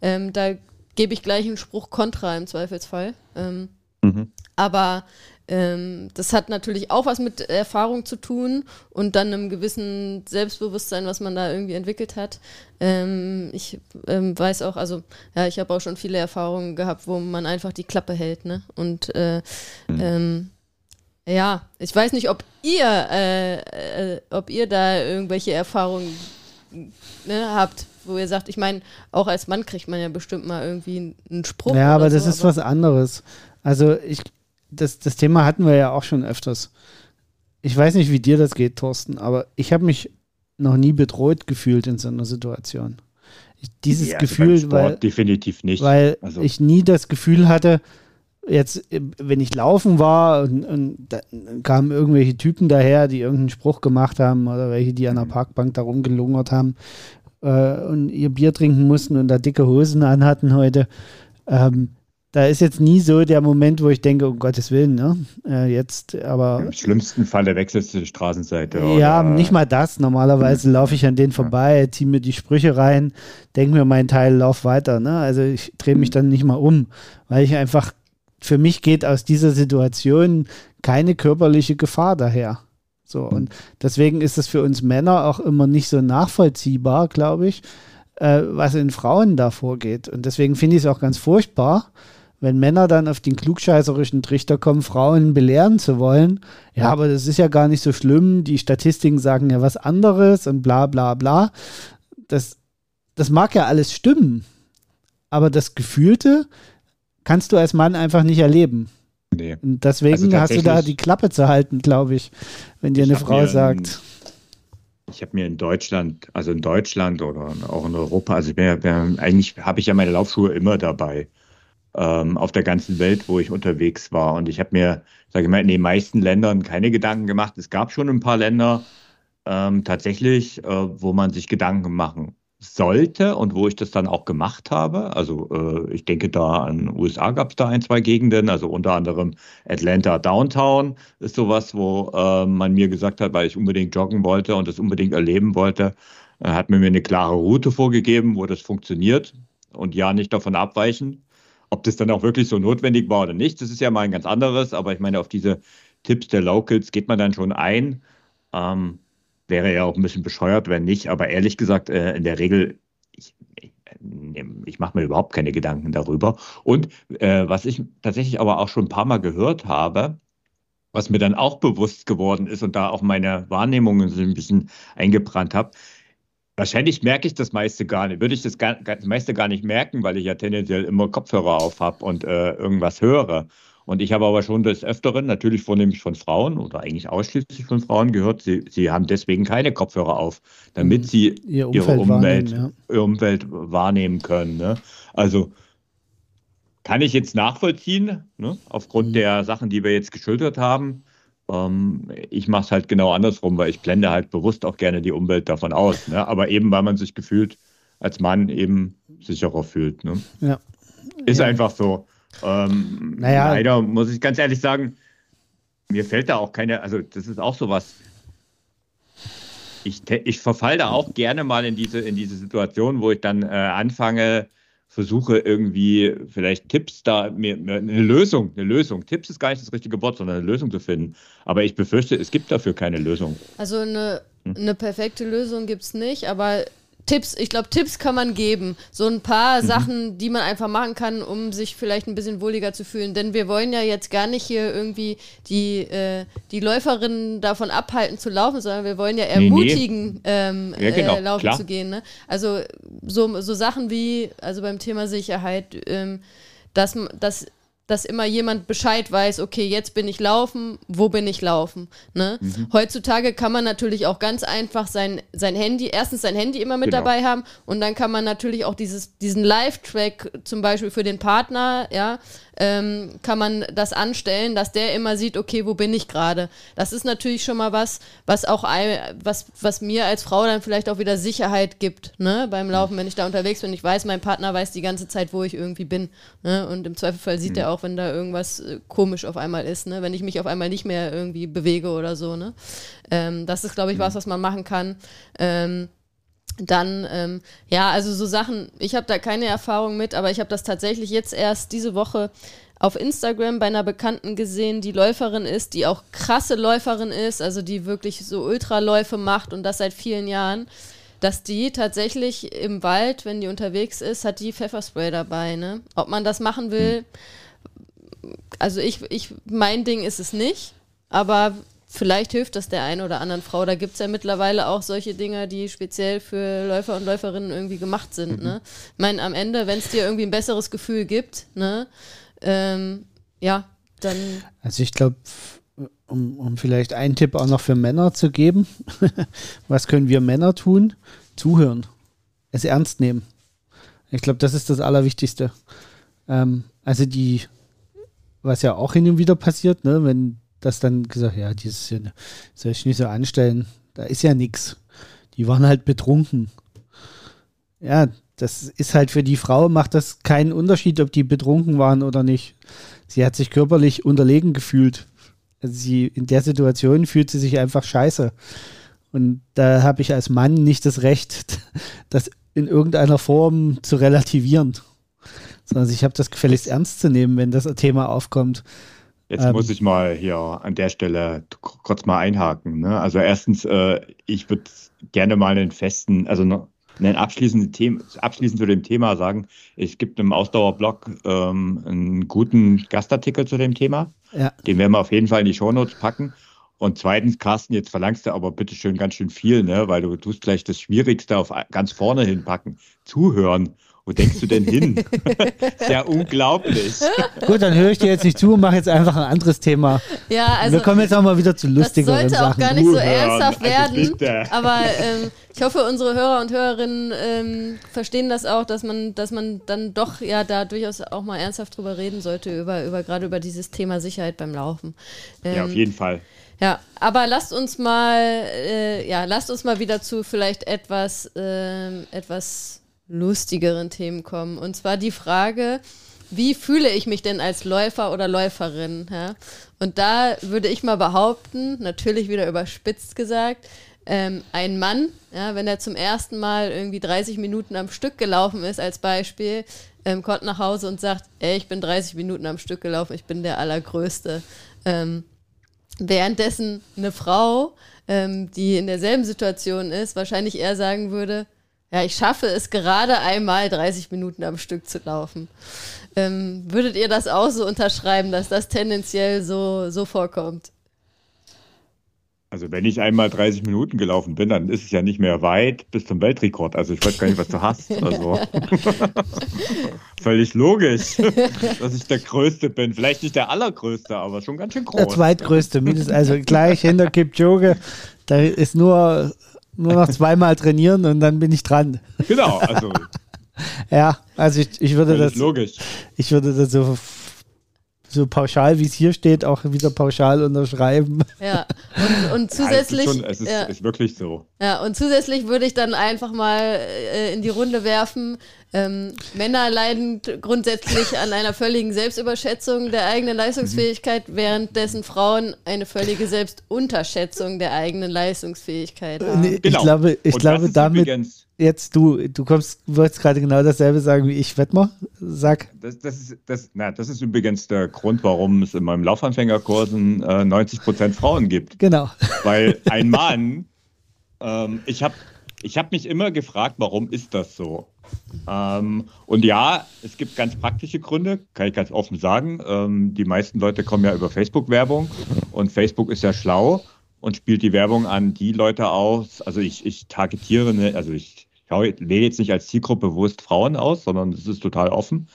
[SPEAKER 3] ähm, da gebe ich gleich einen Spruch kontra im Zweifelsfall. Ähm, mhm. Aber ähm, das hat natürlich auch was mit Erfahrung zu tun und dann einem gewissen Selbstbewusstsein, was man da irgendwie entwickelt hat. Ähm, ich ähm, weiß auch, also ja, ich habe auch schon viele Erfahrungen gehabt, wo man einfach die Klappe hält, ne? Und äh, mhm. Ähm, Ja, ich weiß nicht, ob ihr, äh, äh, ob ihr da irgendwelche Erfahrungen ne, habt, wo ihr sagt, ich meine, auch als Mann kriegt man ja bestimmt mal irgendwie einen Spruch.
[SPEAKER 2] Ja, aber das so, ist aber was anderes. Also ich, das, das Thema hatten wir ja auch schon öfters. Ich weiß nicht, wie dir das geht, Thorsten, aber ich habe mich noch nie bedroht gefühlt in so einer Situation. Ich, dieses ja, also Gefühl, Sport weil
[SPEAKER 1] definitiv nicht.
[SPEAKER 2] Weil also. ich nie das Gefühl hatte, jetzt, wenn ich laufen war und, und da kamen irgendwelche Typen daher, die irgendeinen Spruch gemacht haben oder welche, die an der mhm. Parkbank da rumgelungert haben äh, und ihr Bier trinken mussten und da dicke Hosen anhatten heute. Ähm, da ist jetzt nie so der Moment, wo ich denke, um Gottes Willen, ne? Äh, jetzt, aber.
[SPEAKER 1] Im schlimmsten Fall wechselst du die Straßenseite.
[SPEAKER 2] Ja, oder? nicht mal das. Normalerweise mhm. laufe ich an denen vorbei, ziehe mir die Sprüche rein, denke mir meinen Teil, lauf weiter. Ne? Also ich drehe mich mhm. dann nicht mal um, weil ich einfach für mich geht aus dieser Situation keine körperliche Gefahr daher. So, und deswegen ist es für uns Männer auch immer nicht so nachvollziehbar, glaube ich, äh, was in Frauen da vorgeht. Und deswegen finde ich es auch ganz furchtbar, wenn Männer dann auf den klugscheißerischen Trichter kommen, Frauen belehren zu wollen. Ja, aber das ist ja gar nicht so schlimm. Die Statistiken sagen ja was anderes und bla bla bla. Das, das mag ja alles stimmen. Aber das Gefühlte, kannst du als Mann einfach nicht erleben. Nee. Und deswegen also hast du da die Klappe zu halten, glaube ich, wenn dir eine Frau sagt.
[SPEAKER 1] Ich habe mir in Deutschland, also in Deutschland oder auch in Europa, also mir, mir, eigentlich habe ich ja meine Laufschuhe immer dabei. Ähm, auf der ganzen Welt, wo ich unterwegs war. Und ich habe mir, sage ich mal, in den meisten Ländern keine Gedanken gemacht. Es gab schon ein paar Länder ähm, tatsächlich, äh, wo man sich Gedanken machen sollte und wo ich das dann auch gemacht habe. Also äh, ich denke da an USA gab es da ein, zwei Gegenden, also unter anderem Atlanta Downtown ist sowas, wo äh, man mir gesagt hat, weil ich unbedingt joggen wollte und das unbedingt erleben wollte, äh, hat mir eine klare Route vorgegeben, wo das funktioniert und ja nicht davon abweichen. Ob das dann auch wirklich so notwendig war oder nicht, das ist ja mal ein ganz anderes, aber ich meine, auf diese Tipps der Locals geht man dann schon ein. Ähm, wäre ja auch ein bisschen bescheuert, wenn nicht. Aber ehrlich gesagt, äh, in der Regel, ich, ich mache mir überhaupt keine Gedanken darüber. Und äh, was ich tatsächlich aber auch schon ein paar Mal gehört habe, was mir dann auch bewusst geworden ist und da auch meine Wahrnehmungen so ein bisschen eingebrannt habe, Wahrscheinlich merke ich das meiste gar nicht. Würde ich das, gar, das meiste gar nicht merken, weil ich ja tendenziell immer Kopfhörer auf habe und äh, irgendwas höre. Und ich habe aber schon des Öfteren, natürlich vornehmlich von Frauen oder eigentlich ausschließlich von Frauen gehört, sie, sie haben deswegen keine Kopfhörer auf, damit mhm. sie Ihr ihre Umwelt, wahrnehmen, ja. Umwelt wahrnehmen können. Ne? Also kann ich jetzt nachvollziehen, ne? aufgrund mhm. der Sachen, die wir jetzt geschildert haben. Ähm, ich mache es halt genau andersrum, weil ich blende halt bewusst auch gerne die Umwelt davon aus. Ne? Aber eben, weil man sich gefühlt als Mann eben sicherer fühlt. Ne? Ja. Ist ja. einfach so. Ähm, naja. Leider muss ich ganz ehrlich sagen, mir fällt da auch keine, also das ist auch sowas. Ich, ich verfall da auch gerne mal in diese, in diese Situation, wo ich dann äh, anfange, versuche irgendwie vielleicht Tipps da, mir, mir, eine Lösung, eine Lösung. Tipps ist gar nicht das richtige Wort, sondern eine Lösung zu finden. Aber ich befürchte, es gibt dafür keine Lösung.
[SPEAKER 3] Also eine, hm? eine perfekte Lösung gibt es nicht, aber Tipps, ich glaube, Tipps kann man geben. So ein paar mhm. Sachen, die man einfach machen kann, um sich vielleicht ein bisschen wohliger zu fühlen. Denn wir wollen ja jetzt gar nicht hier irgendwie die, äh, die Läuferinnen davon abhalten zu laufen, sondern wir wollen ja ermutigen, nee, nee. Ähm, ja, genau, äh, laufen klar. zu gehen. Ne? Also so, so Sachen wie, also beim Thema Sicherheit, ähm, dass, dass dass immer jemand Bescheid weiß, okay, jetzt bin ich laufen, wo bin ich laufen. Ne? Mhm. Heutzutage kann man natürlich auch ganz einfach sein, sein Handy, erstens sein Handy immer mit genau. dabei haben und dann kann man natürlich auch dieses, diesen Live-Track zum Beispiel für den Partner, ja, ähm, kann man das anstellen, dass der immer sieht, okay, wo bin ich gerade. Das ist natürlich schon mal was, was auch was, was mir als Frau dann vielleicht auch wieder Sicherheit gibt, ne, beim Laufen, wenn ich da unterwegs bin. Ich weiß, mein Partner weiß die ganze Zeit, wo ich irgendwie bin. Ne? Und im Zweifelfall sieht mhm. er auch, wenn da irgendwas äh, komisch auf einmal ist, ne? wenn ich mich auf einmal nicht mehr irgendwie bewege oder so. Ne? Ähm, das ist, glaube ich, was, mhm. was man machen kann. Ähm, dann, ähm, ja, also so Sachen, ich habe da keine Erfahrung mit, aber ich habe das tatsächlich jetzt erst diese Woche auf Instagram bei einer Bekannten gesehen, die Läuferin ist, die auch krasse Läuferin ist, also die wirklich so Ultraläufe macht und das seit vielen Jahren, dass die tatsächlich im Wald, wenn die unterwegs ist, hat die Pfefferspray dabei, ne? Ob man das machen will, also ich, ich, mein Ding ist es nicht, aber vielleicht hilft das der einen oder anderen Frau. Da gibt es ja mittlerweile auch solche Dinge, die speziell für Läufer und Läuferinnen irgendwie gemacht sind. Mhm. Ne? Ich meine, am Ende, wenn es dir irgendwie ein besseres Gefühl gibt, ne, ähm, ja, dann.
[SPEAKER 2] Also ich glaube, um, um vielleicht einen Tipp auch noch für Männer zu geben, was können wir Männer tun? Zuhören. Es ernst nehmen. Ich glaube, das ist das Allerwichtigste. Ähm, also die, was ja auch hin und wieder passiert, ne, wenn das dann gesagt, ja, dieses soll ich nicht so anstellen, da ist ja nichts. Die waren halt betrunken. Ja, das ist halt für die Frau, macht das keinen Unterschied, ob die betrunken waren oder nicht. Sie hat sich körperlich unterlegen gefühlt. Also sie, in der Situation fühlt sie sich einfach scheiße. Und da habe ich als Mann nicht das Recht, das in irgendeiner Form zu relativieren. Sondern ich habe das gefälligst ernst zu nehmen, wenn das Thema aufkommt.
[SPEAKER 1] Jetzt ähm, muss ich mal hier an der Stelle kurz mal einhaken. Ne? Also erstens, äh, ich würde gerne mal einen festen, also ein abschließendes Thema, abschließend zu dem Thema sagen, es gibt im Ausdauerblog ähm, einen guten Gastartikel zu dem Thema. Ja. Den werden wir auf jeden Fall in die Shownotes packen. Und zweitens, Carsten, jetzt verlangst du aber bitte schön ganz schön viel, ne? weil du tust gleich das Schwierigste auf ganz vorne hinpacken. Zuhören. Wo denkst du denn hin? ist ja unglaublich.
[SPEAKER 2] Gut, dann höre ich dir jetzt nicht zu und mache jetzt einfach ein anderes Thema.
[SPEAKER 3] Ja, also.
[SPEAKER 2] Wir kommen jetzt auch mal wieder zu lustigeren Sachen.
[SPEAKER 3] Das sollte auch gar nicht so ernsthaft also werden. aber ähm, ich hoffe, unsere Hörer und Hörerinnen ähm, verstehen das auch, dass man, dass man dann doch ja da durchaus auch mal ernsthaft drüber reden sollte, über, über gerade über dieses Thema Sicherheit beim Laufen.
[SPEAKER 1] Ähm, ja, auf jeden Fall.
[SPEAKER 3] Ja, aber lasst uns mal, äh, ja, lasst uns mal wieder zu vielleicht etwas, äh, etwas lustigeren Themen kommen. Und zwar die Frage, wie fühle ich mich denn als Läufer oder Läuferin? Ja? Und da würde ich mal behaupten, natürlich wieder überspitzt gesagt, ähm, ein Mann, ja, wenn er zum ersten Mal irgendwie 30 Minuten am Stück gelaufen ist, als Beispiel, ähm, kommt nach Hause und sagt, ey, ich bin 30 Minuten am Stück gelaufen, ich bin der Allergrößte. Ähm, währenddessen eine Frau, ähm, die in derselben Situation ist, wahrscheinlich eher sagen würde, ja, ich schaffe es gerade einmal 30 Minuten am Stück zu laufen. Ähm, würdet ihr das auch so unterschreiben, dass das tendenziell so, so vorkommt?
[SPEAKER 1] Also wenn ich einmal 30 Minuten gelaufen bin, dann ist es ja nicht mehr weit bis zum Weltrekord. Also ich weiß gar nicht, was du hast. Also. Völlig logisch, dass ich der Größte bin. Vielleicht nicht der Allergrößte, aber schon ganz schön groß.
[SPEAKER 2] Der Zweitgrößte, mindestens. Also gleich hinter Kipchoge. Da ist nur nur noch zweimal trainieren und dann bin ich dran.
[SPEAKER 1] Genau, also.
[SPEAKER 2] ja, also ich, ich würde das.
[SPEAKER 1] Logisch.
[SPEAKER 2] Ich würde das so so pauschal, wie es hier steht, auch wieder pauschal unterschreiben.
[SPEAKER 3] Ja, und, und zusätzlich. Ja, es,
[SPEAKER 1] ist, schon, es ist, ja. ist, wirklich so.
[SPEAKER 3] Ja, und zusätzlich würde ich dann einfach mal äh, in die Runde werfen. Ähm, Männer leiden grundsätzlich an einer völligen Selbstüberschätzung der eigenen Leistungsfähigkeit, mhm. währenddessen Frauen eine völlige Selbstunterschätzung der eigenen Leistungsfähigkeit haben.
[SPEAKER 2] Nee, genau. Ich glaube, ich glaube damit. Übrigens, jetzt du, du kommst, wolltest gerade genau dasselbe sagen wie ich. Wett mal, sag.
[SPEAKER 1] Das, das, ist, das, na, das ist übrigens der Grund, warum es in meinem Laufanfängerkursen äh, 90 Prozent Frauen gibt.
[SPEAKER 2] Genau.
[SPEAKER 1] Weil ein Mann, ähm, ich habe ich hab mich immer gefragt, warum ist das so? Ähm, und ja, es gibt ganz praktische Gründe, kann ich ganz offen sagen. Ähm, die meisten Leute kommen ja über Facebook-Werbung und Facebook ist ja schlau und spielt die Werbung an die Leute aus. Also ich, ich targetiere, also ich wähle jetzt nicht als Zielgruppe bewusst Frauen aus, sondern es ist total offen.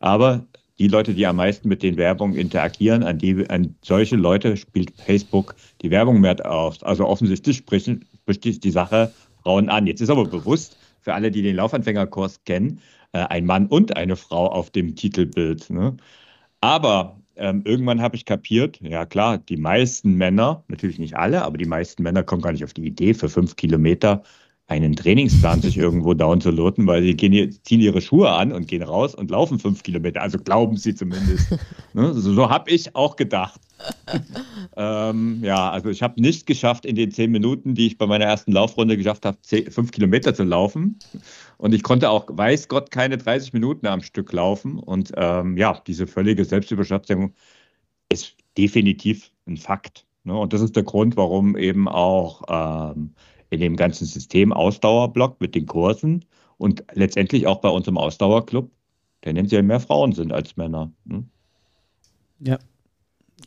[SPEAKER 1] Aber die Leute, die am meisten mit den Werbungen interagieren, an, die, an solche Leute spielt Facebook die Werbung mehr aus. Also offensichtlich spricht, spricht die Sache Frauen an. Jetzt ist aber bewusst, für alle, die den Laufanfängerkurs kennen, äh, ein Mann und eine Frau auf dem Titelbild. Ne? Aber ähm, irgendwann habe ich kapiert, ja klar, die meisten Männer, natürlich nicht alle, aber die meisten Männer kommen gar nicht auf die Idee, für fünf Kilometer einen Trainingsplan sich irgendwo downzuladen, weil sie gehen, ziehen ihre Schuhe an und gehen raus und laufen fünf Kilometer. Also glauben sie zumindest. ne? So, so habe ich auch gedacht. ähm, ja, also ich habe nicht geschafft, in den zehn Minuten, die ich bei meiner ersten Laufrunde geschafft habe, fünf Kilometer zu laufen. Und ich konnte auch, weiß Gott, keine 30 Minuten am Stück laufen. Und ähm, ja, diese völlige Selbstüberschätzung ist definitiv ein Fakt. Ne? Und das ist der Grund, warum eben auch ähm, in dem ganzen System Ausdauerblock mit den Kursen und letztendlich auch bei uns im Ausdauerclub tendenziell mehr Frauen sind als Männer. Ne?
[SPEAKER 2] Ja.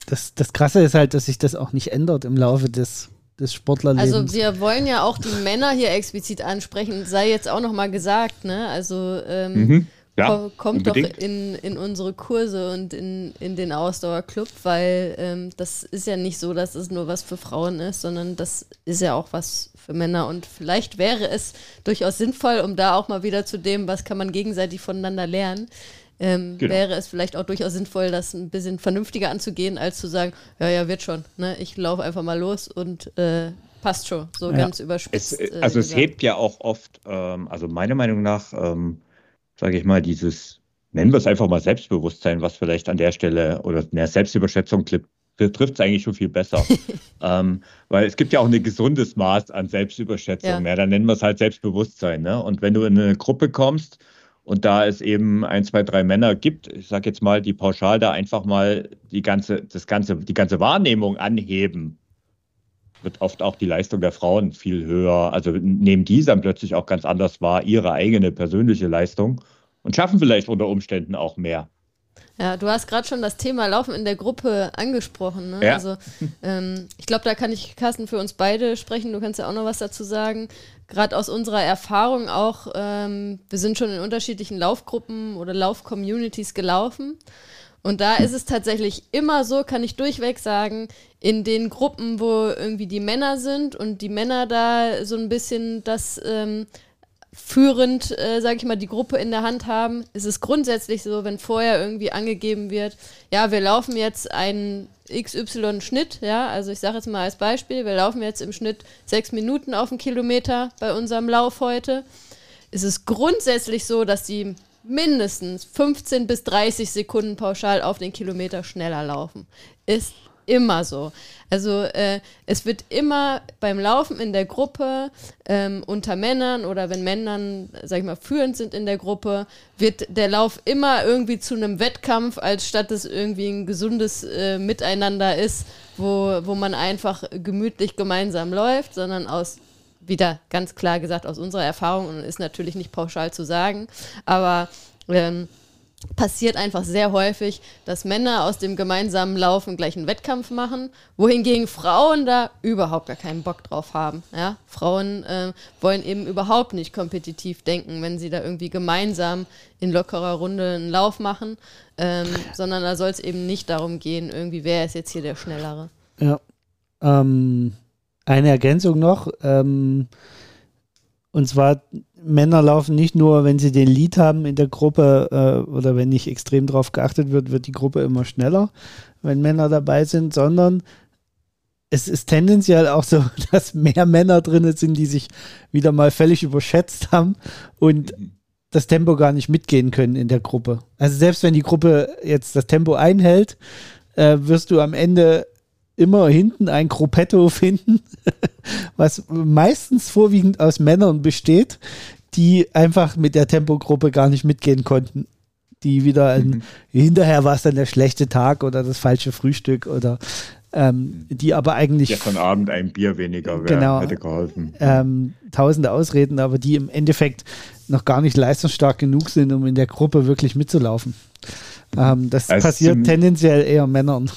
[SPEAKER 2] das, das Krasse ist halt, dass sich das auch nicht ändert im Laufe des, des Sportlerlebens.
[SPEAKER 3] Also wir wollen ja auch die Männer hier explizit ansprechen, sei jetzt auch nochmal gesagt, ne? Also ähm, mhm. Ja, kommt unbedingt. doch in, in unsere Kurse und in, in den Ausdauerclub, weil ähm, das ist ja nicht so, dass es nur was für Frauen ist, sondern das ist ja auch was für Männer. Und vielleicht wäre es durchaus sinnvoll, um da auch mal wieder zu dem, was kann man gegenseitig voneinander lernen, ähm, genau. wäre es vielleicht auch durchaus sinnvoll, das ein bisschen vernünftiger anzugehen, als zu sagen, ja, ja, wird schon. Ne? Ich laufe einfach mal los und äh, passt schon, so ja. ganz überspitzt.
[SPEAKER 1] Es, äh, also es hebt ja auch oft, ähm, also meiner Meinung nach, ähm, sage ich mal, dieses, nennen wir es einfach mal Selbstbewusstsein, was vielleicht an der Stelle oder eine Selbstüberschätzung trifft es eigentlich schon viel besser. ähm, weil es gibt ja auch ein gesundes Maß an Selbstüberschätzung. Ja. ja dann nennen wir es halt Selbstbewusstsein. Ne? Und wenn du in eine Gruppe kommst und da es eben ein, zwei, drei Männer gibt, ich sage jetzt mal, die pauschal da einfach mal die ganze, das ganze, die ganze Wahrnehmung anheben, wird oft auch die Leistung der Frauen viel höher. Also nehmen die dann plötzlich auch ganz anders wahr, ihre eigene persönliche Leistung und schaffen vielleicht unter Umständen auch mehr.
[SPEAKER 3] Ja, du hast gerade schon das Thema Laufen in der Gruppe angesprochen. Ne?
[SPEAKER 1] Ja.
[SPEAKER 3] Also ähm, ich glaube, da kann ich, Carsten, für uns beide sprechen. Du kannst ja auch noch was dazu sagen. Gerade aus unserer Erfahrung auch, ähm, wir sind schon in unterschiedlichen Laufgruppen oder Laufcommunities gelaufen. Und da ist es tatsächlich immer so, kann ich durchweg sagen, in den Gruppen, wo irgendwie die Männer sind und die Männer da so ein bisschen das ähm, führend, äh, sage ich mal, die Gruppe in der Hand haben, ist es grundsätzlich so, wenn vorher irgendwie angegeben wird, ja, wir laufen jetzt einen XY-Schnitt, ja, also ich sage jetzt mal als Beispiel, wir laufen jetzt im Schnitt sechs Minuten auf einen Kilometer bei unserem Lauf heute, ist es grundsätzlich so, dass die mindestens 15 bis 30 Sekunden pauschal auf den Kilometer schneller laufen. Ist immer so. Also äh, es wird immer beim Laufen in der Gruppe ähm, unter Männern oder wenn Männern, sag ich mal, führend sind in der Gruppe, wird der Lauf immer irgendwie zu einem Wettkampf, als statt es irgendwie ein gesundes äh, Miteinander ist, wo, wo man einfach gemütlich gemeinsam läuft, sondern aus wieder ganz klar gesagt aus unserer Erfahrung und ist natürlich nicht pauschal zu sagen, aber ähm, passiert einfach sehr häufig, dass Männer aus dem gemeinsamen Laufen gleich einen Wettkampf machen, wohingegen Frauen da überhaupt gar keinen Bock drauf haben. Ja? Frauen äh, wollen eben überhaupt nicht kompetitiv denken, wenn sie da irgendwie gemeinsam in lockerer Runde einen Lauf machen, ähm, sondern da soll es eben nicht darum gehen, irgendwie wer ist jetzt hier der Schnellere.
[SPEAKER 2] Ja. Ähm, eine Ergänzung noch. Ähm, und zwar, Männer laufen nicht nur, wenn sie den Lead haben in der Gruppe äh, oder wenn nicht extrem drauf geachtet wird, wird die Gruppe immer schneller, wenn Männer dabei sind, sondern es ist tendenziell auch so, dass mehr Männer drin sind, die sich wieder mal völlig überschätzt haben und das Tempo gar nicht mitgehen können in der Gruppe. Also selbst wenn die Gruppe jetzt das Tempo einhält, äh, wirst du am Ende immer hinten ein Gruppetto finden, was meistens vorwiegend aus Männern besteht, die einfach mit der Tempogruppe gar nicht mitgehen konnten. Die wieder ein, mhm. hinterher war es dann der schlechte Tag oder das falsche Frühstück oder ähm, die aber eigentlich.
[SPEAKER 1] Gestern Abend ein Bier weniger
[SPEAKER 2] wäre, genau, hätte geholfen. Ähm, tausende Ausreden, aber die im Endeffekt noch gar nicht leistungsstark genug sind, um in der Gruppe wirklich mitzulaufen. Ähm, das also passiert tendenziell eher Männern.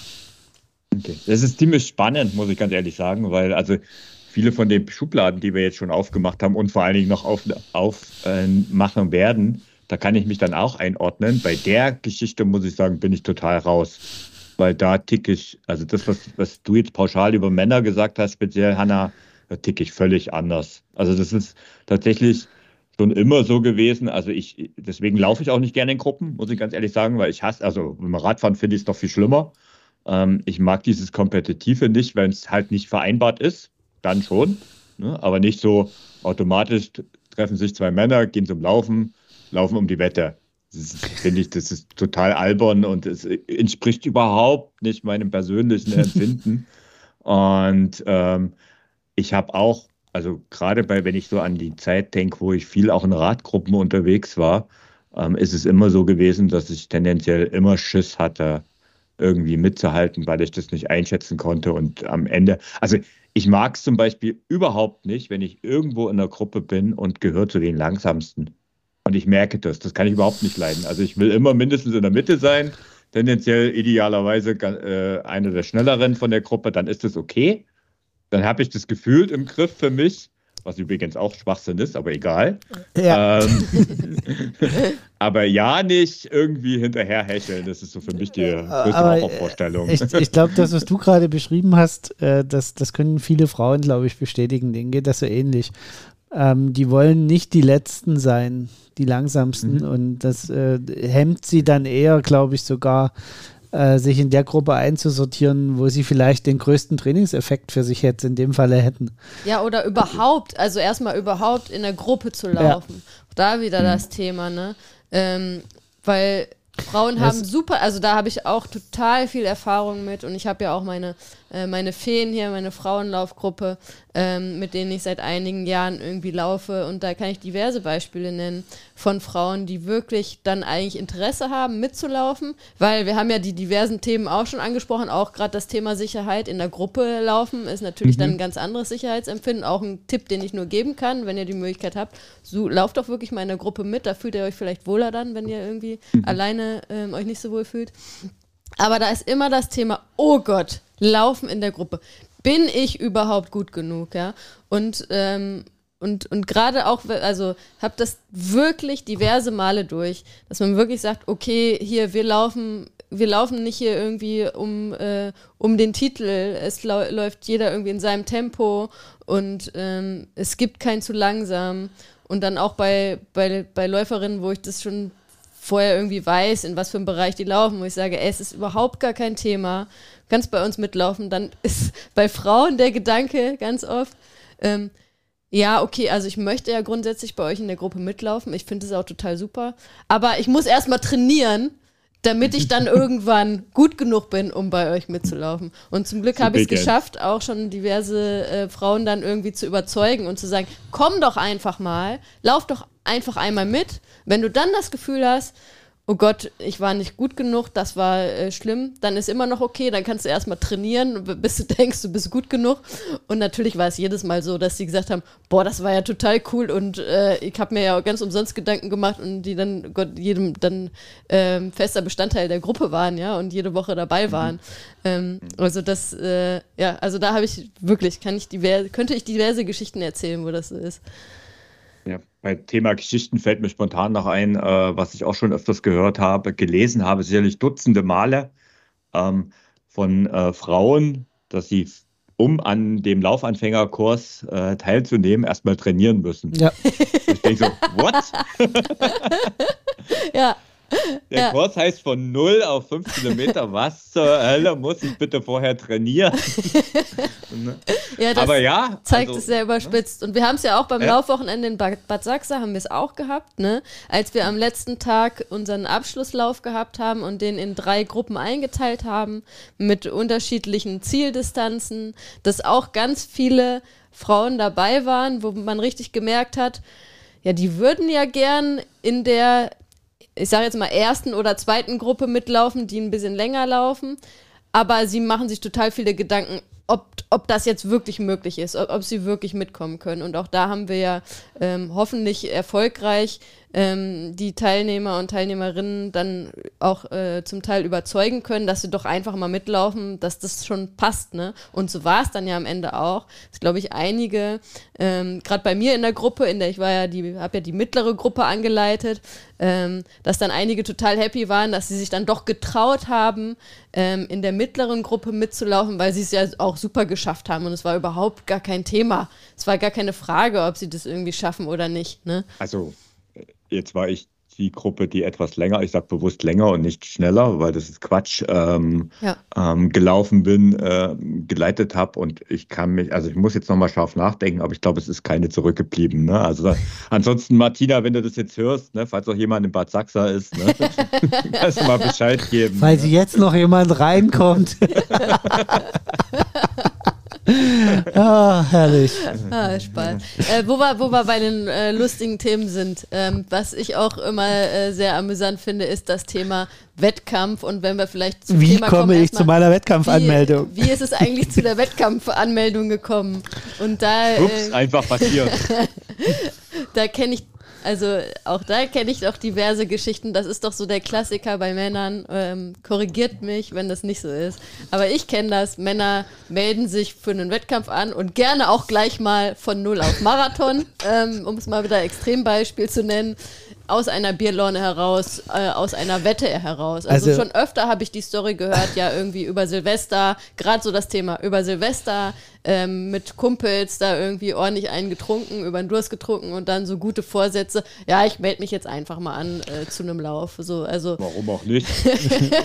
[SPEAKER 1] Okay. Das ist ziemlich spannend, muss ich ganz ehrlich sagen, weil also viele von den Schubladen, die wir jetzt schon aufgemacht haben und vor allen Dingen noch aufmachen auf, äh, werden, da kann ich mich dann auch einordnen. Bei der Geschichte muss ich sagen, bin ich total raus. Weil da tick ich, also das, was, was du jetzt pauschal über Männer gesagt hast, speziell Hanna, da tick ich völlig anders. Also das ist tatsächlich schon immer so gewesen. Also ich, deswegen laufe ich auch nicht gerne in Gruppen, muss ich ganz ehrlich sagen, weil ich hasse, also beim Radfahren finde ich es doch viel schlimmer. Ähm, ich mag dieses Kompetitive nicht, wenn es halt nicht vereinbart ist, dann schon. Ne? Aber nicht so automatisch treffen sich zwei Männer, gehen zum Laufen, laufen um die Wette. Das finde ich, das ist total albern und es entspricht überhaupt nicht meinem persönlichen Empfinden. und ähm, ich habe auch, also gerade bei, wenn ich so an die Zeit denke, wo ich viel auch in Radgruppen unterwegs war, ähm, ist es immer so gewesen, dass ich tendenziell immer Schiss hatte, irgendwie mitzuhalten, weil ich das nicht einschätzen konnte. Und am Ende, also ich mag es zum Beispiel überhaupt nicht, wenn ich irgendwo in einer Gruppe bin und gehöre zu den langsamsten. Und ich merke das, das kann ich überhaupt nicht leiden. Also ich will immer mindestens in der Mitte sein. tendenziell idealerweise äh, eine der schnelleren von der Gruppe, dann ist es okay. Dann habe ich das Gefühl im Griff für mich, was übrigens auch Schwachsinn ist, aber egal. Ja. Ähm, aber ja, nicht irgendwie hinterher hecheln. Das ist so für mich die größte Horrorvorstellung.
[SPEAKER 2] Ich, ich glaube, das, was du gerade beschrieben hast, äh, das, das können viele Frauen, glaube ich, bestätigen. Denen geht das so ähnlich. Ähm, die wollen nicht die Letzten sein, die Langsamsten. Mhm. Und das äh, hemmt sie dann eher, glaube ich, sogar äh, sich in der Gruppe einzusortieren, wo sie vielleicht den größten Trainingseffekt für sich jetzt in dem Falle hätten.
[SPEAKER 3] Ja, oder überhaupt, also erstmal überhaupt in der Gruppe zu laufen. Ja. Da wieder das Thema, ne? Ähm, weil Frauen haben super, also da habe ich auch total viel Erfahrung mit und ich habe ja auch meine, äh, meine Feen hier, meine Frauenlaufgruppe, ähm, mit denen ich seit einigen Jahren irgendwie laufe und da kann ich diverse Beispiele nennen von Frauen, die wirklich dann eigentlich Interesse haben, mitzulaufen, weil wir haben ja die diversen Themen auch schon angesprochen, auch gerade das Thema Sicherheit in der Gruppe laufen ist natürlich mhm. dann ein ganz anderes Sicherheitsempfinden, auch ein Tipp, den ich nur geben kann, wenn ihr die Möglichkeit habt, so, lauft doch wirklich mal in der Gruppe mit, da fühlt ihr euch vielleicht wohler dann, wenn ihr irgendwie mhm. alleine ähm, euch nicht so wohl fühlt. Aber da ist immer das Thema, oh Gott, laufen in der Gruppe. Bin ich überhaupt gut genug, ja? Und ähm, und, und gerade auch, also habe das wirklich diverse Male durch, dass man wirklich sagt, okay, hier, wir laufen, wir laufen nicht hier irgendwie um, äh, um den Titel, es läuft jeder irgendwie in seinem Tempo und ähm, es gibt kein zu langsam. Und dann auch bei, bei, bei Läuferinnen, wo ich das schon vorher irgendwie weiß, in was für einem Bereich die laufen, wo ich sage, ey, es ist überhaupt gar kein Thema, kannst bei uns mitlaufen, dann ist bei Frauen der Gedanke ganz oft, ähm, ja, okay, also ich möchte ja grundsätzlich bei euch in der Gruppe mitlaufen. Ich finde es auch total super. Aber ich muss erstmal trainieren, damit ich dann irgendwann gut genug bin, um bei euch mitzulaufen. Und zum Glück habe ich es geschafft, auch schon diverse äh, Frauen dann irgendwie zu überzeugen und zu sagen, komm doch einfach mal, lauf doch einfach einmal mit. Wenn du dann das Gefühl hast, oh Gott, ich war nicht gut genug, das war äh, schlimm, dann ist immer noch okay, dann kannst du erstmal trainieren, bis du denkst, du bist gut genug. Und natürlich war es jedes Mal so, dass sie gesagt haben, boah, das war ja total cool und äh, ich habe mir ja ganz umsonst Gedanken gemacht und die dann Gott, jedem dann äh, fester Bestandteil der Gruppe waren, ja, und jede Woche dabei mhm. waren. Mhm. Ähm, also das, äh, ja, also da habe ich wirklich, kann ich diverse, könnte ich diverse Geschichten erzählen, wo das so ist.
[SPEAKER 1] Ja, bei Thema Geschichten fällt mir spontan noch ein, äh, was ich auch schon öfters gehört habe, gelesen habe, sicherlich Dutzende Male ähm, von äh, Frauen, dass sie, um an dem Laufanfängerkurs äh, teilzunehmen, erstmal trainieren müssen. Ja. Ich denke so, what?
[SPEAKER 3] ja.
[SPEAKER 1] Der ja. Kurs heißt von 0 auf 5 Kilometer. Was zur Hölle muss ich bitte vorher trainieren?
[SPEAKER 3] Ne? ja, das Aber ja, zeigt also, es sehr überspitzt. Und wir haben es ja auch beim ja. Laufwochenende in Bad, Bad Sachsa haben wir es auch gehabt, ne? Als wir am letzten Tag unseren Abschlusslauf gehabt haben und den in drei Gruppen eingeteilt haben mit unterschiedlichen Zieldistanzen, dass auch ganz viele Frauen dabei waren, wo man richtig gemerkt hat, ja, die würden ja gern in der ich sage jetzt mal, ersten oder zweiten Gruppe mitlaufen, die ein bisschen länger laufen. Aber sie machen sich total viele Gedanken, ob, ob das jetzt wirklich möglich ist, ob, ob sie wirklich mitkommen können. Und auch da haben wir ja ähm, hoffentlich erfolgreich ähm, die Teilnehmer und Teilnehmerinnen dann auch äh, zum Teil überzeugen können, dass sie doch einfach mal mitlaufen, dass das schon passt. Ne? Und so war es dann ja am Ende auch. Das glaube ich einige, ähm, gerade bei mir in der Gruppe, in der ich war ja die, habe ja die mittlere Gruppe angeleitet, ähm, dass dann einige total happy waren, dass sie sich dann doch getraut haben, ähm, in der mittleren Gruppe mitzulaufen, weil sie es ja auch super geschafft haben und es war überhaupt gar kein Thema. Es war gar keine Frage, ob sie das irgendwie schaffen oder nicht. Ne?
[SPEAKER 1] Also Jetzt war ich die Gruppe, die etwas länger, ich sage bewusst länger und nicht schneller, weil das ist Quatsch, ähm, ja. ähm, gelaufen bin, äh, geleitet habe und ich kann mich, also ich muss jetzt nochmal scharf nachdenken, aber ich glaube, es ist keine zurückgeblieben. Ne? Also ansonsten, Martina, wenn du das jetzt hörst, ne, falls auch jemand in Bad Sachsa ist, ne, kannst du mal Bescheid geben.
[SPEAKER 2] Falls ne? jetzt noch jemand reinkommt. ah, herrlich.
[SPEAKER 3] Ah, Spaß. Äh, wo, wir, wo wir bei den äh, lustigen Themen sind, ähm, was ich auch immer äh, sehr amüsant finde, ist das Thema Wettkampf. Und wenn wir vielleicht
[SPEAKER 2] zum wie Thema komme kommen, ich zu meiner Wettkampfanmeldung?
[SPEAKER 3] Wie, wie, ist es eigentlich zu der Wettkampfanmeldung gekommen? Und da.
[SPEAKER 1] Ups, äh, einfach passiert.
[SPEAKER 3] da kenne ich Also auch da kenne ich doch diverse Geschichten. Das ist doch so der Klassiker bei Männern. Ähm, korrigiert mich, wenn das nicht so ist. Aber ich kenne das. Männer melden sich für einen Wettkampf an und gerne auch gleich mal von Null auf Marathon, ähm, um es mal wieder Extrembeispiel zu nennen aus einer Bierlaune heraus, äh, aus einer Wette heraus. Also, also schon öfter habe ich die Story gehört, ja irgendwie über Silvester, gerade so das Thema über Silvester ähm, mit Kumpels da irgendwie ordentlich einen getrunken, über den Durst getrunken und dann so gute Vorsätze. Ja, ich melde mich jetzt einfach mal an äh, zu einem Lauf. So, also
[SPEAKER 1] Warum auch nicht?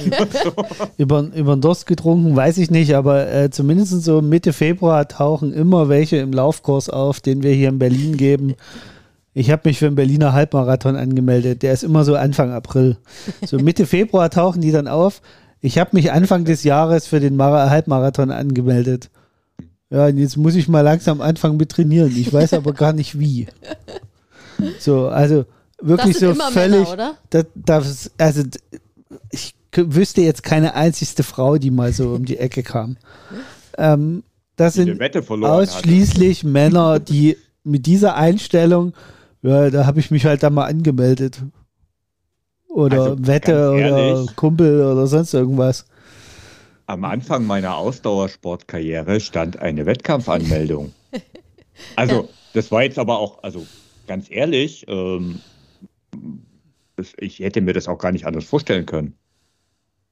[SPEAKER 2] über, über den Durst getrunken, weiß ich nicht, aber äh, zumindest so Mitte Februar tauchen immer welche im Laufkurs auf, den wir hier in Berlin geben. Ich habe mich für den Berliner Halbmarathon angemeldet. Der ist immer so Anfang April. So Mitte Februar tauchen die dann auf. Ich habe mich Anfang des Jahres für den Mar Halbmarathon angemeldet. Ja, und jetzt muss ich mal langsam anfangen mit trainieren. Ich weiß aber gar nicht wie. So, also wirklich so völlig. Männer, das, das, also ich wüsste jetzt keine einzigste Frau, die mal so um die Ecke kam. Ähm, das sind ausschließlich hatte. Männer, die mit dieser Einstellung ja, da habe ich mich halt da mal angemeldet. Oder also, Wette oder Kumpel oder sonst irgendwas.
[SPEAKER 1] Am Anfang meiner Ausdauersportkarriere stand eine Wettkampfanmeldung. Also, das war jetzt aber auch, also ganz ehrlich, ähm, ich hätte mir das auch gar nicht anders vorstellen können.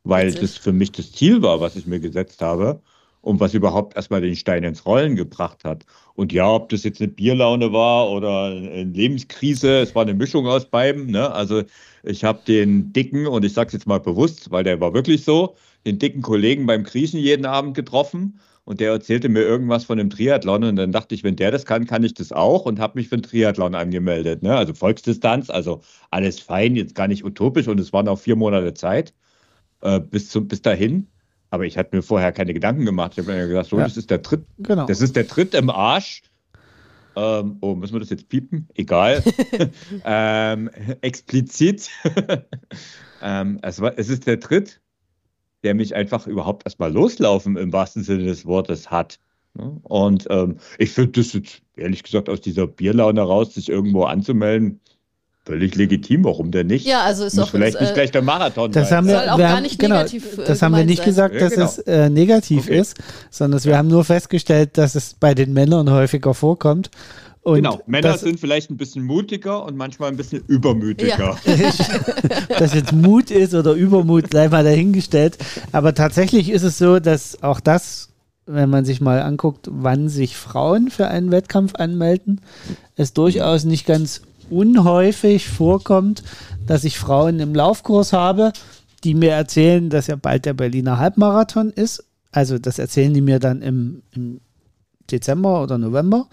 [SPEAKER 1] Weil das für mich das Ziel war, was ich mir gesetzt habe und was überhaupt erstmal den Stein ins Rollen gebracht hat. Und ja, ob das jetzt eine Bierlaune war oder eine Lebenskrise, es war eine Mischung aus beiden. Ne? Also ich habe den dicken, und ich sage es jetzt mal bewusst, weil der war wirklich so, den dicken Kollegen beim Kriechen jeden Abend getroffen und der erzählte mir irgendwas von einem Triathlon und dann dachte ich, wenn der das kann, kann ich das auch und habe mich für einen Triathlon angemeldet. Ne? Also Volksdistanz, also alles fein, jetzt gar nicht utopisch und es waren auch vier Monate Zeit äh, bis, zum, bis dahin. Aber ich hatte mir vorher keine Gedanken gemacht. Ich habe mir gedacht, so, ja. das ist der Tritt. Genau. Das ist der Tritt im Arsch. Ähm, oh, müssen wir das jetzt piepen? Egal. ähm, explizit. ähm, es, war, es ist der Tritt, der mich einfach überhaupt erstmal loslaufen im wahrsten Sinne des Wortes hat. Ne? Und ähm, ich finde das jetzt, ehrlich gesagt, aus dieser Bierlaune raus, sich irgendwo anzumelden, Völlig legitim, warum denn nicht?
[SPEAKER 3] Ja, also ist
[SPEAKER 1] Muss
[SPEAKER 3] auch
[SPEAKER 1] vielleicht
[SPEAKER 3] jetzt,
[SPEAKER 1] nicht gleich der Marathon
[SPEAKER 2] das
[SPEAKER 1] sein.
[SPEAKER 2] Haben wir, Soll auch wir gar haben, nicht genau, negativ äh, Das haben wir nicht sein. gesagt, dass ja, genau. es äh, negativ okay. ist, sondern wir haben nur festgestellt, dass es bei den Männern häufiger vorkommt. Und
[SPEAKER 1] genau, Männer sind vielleicht ein bisschen mutiger und manchmal ein bisschen übermütiger.
[SPEAKER 2] Ja. dass jetzt Mut ist oder Übermut, sei mal dahingestellt. Aber tatsächlich ist es so, dass auch das, wenn man sich mal anguckt, wann sich Frauen für einen Wettkampf anmelden, es durchaus nicht ganz unhäufig vorkommt, dass ich Frauen im Laufkurs habe, die mir erzählen, dass ja bald der Berliner Halbmarathon ist. Also das erzählen die mir dann im, im Dezember oder November.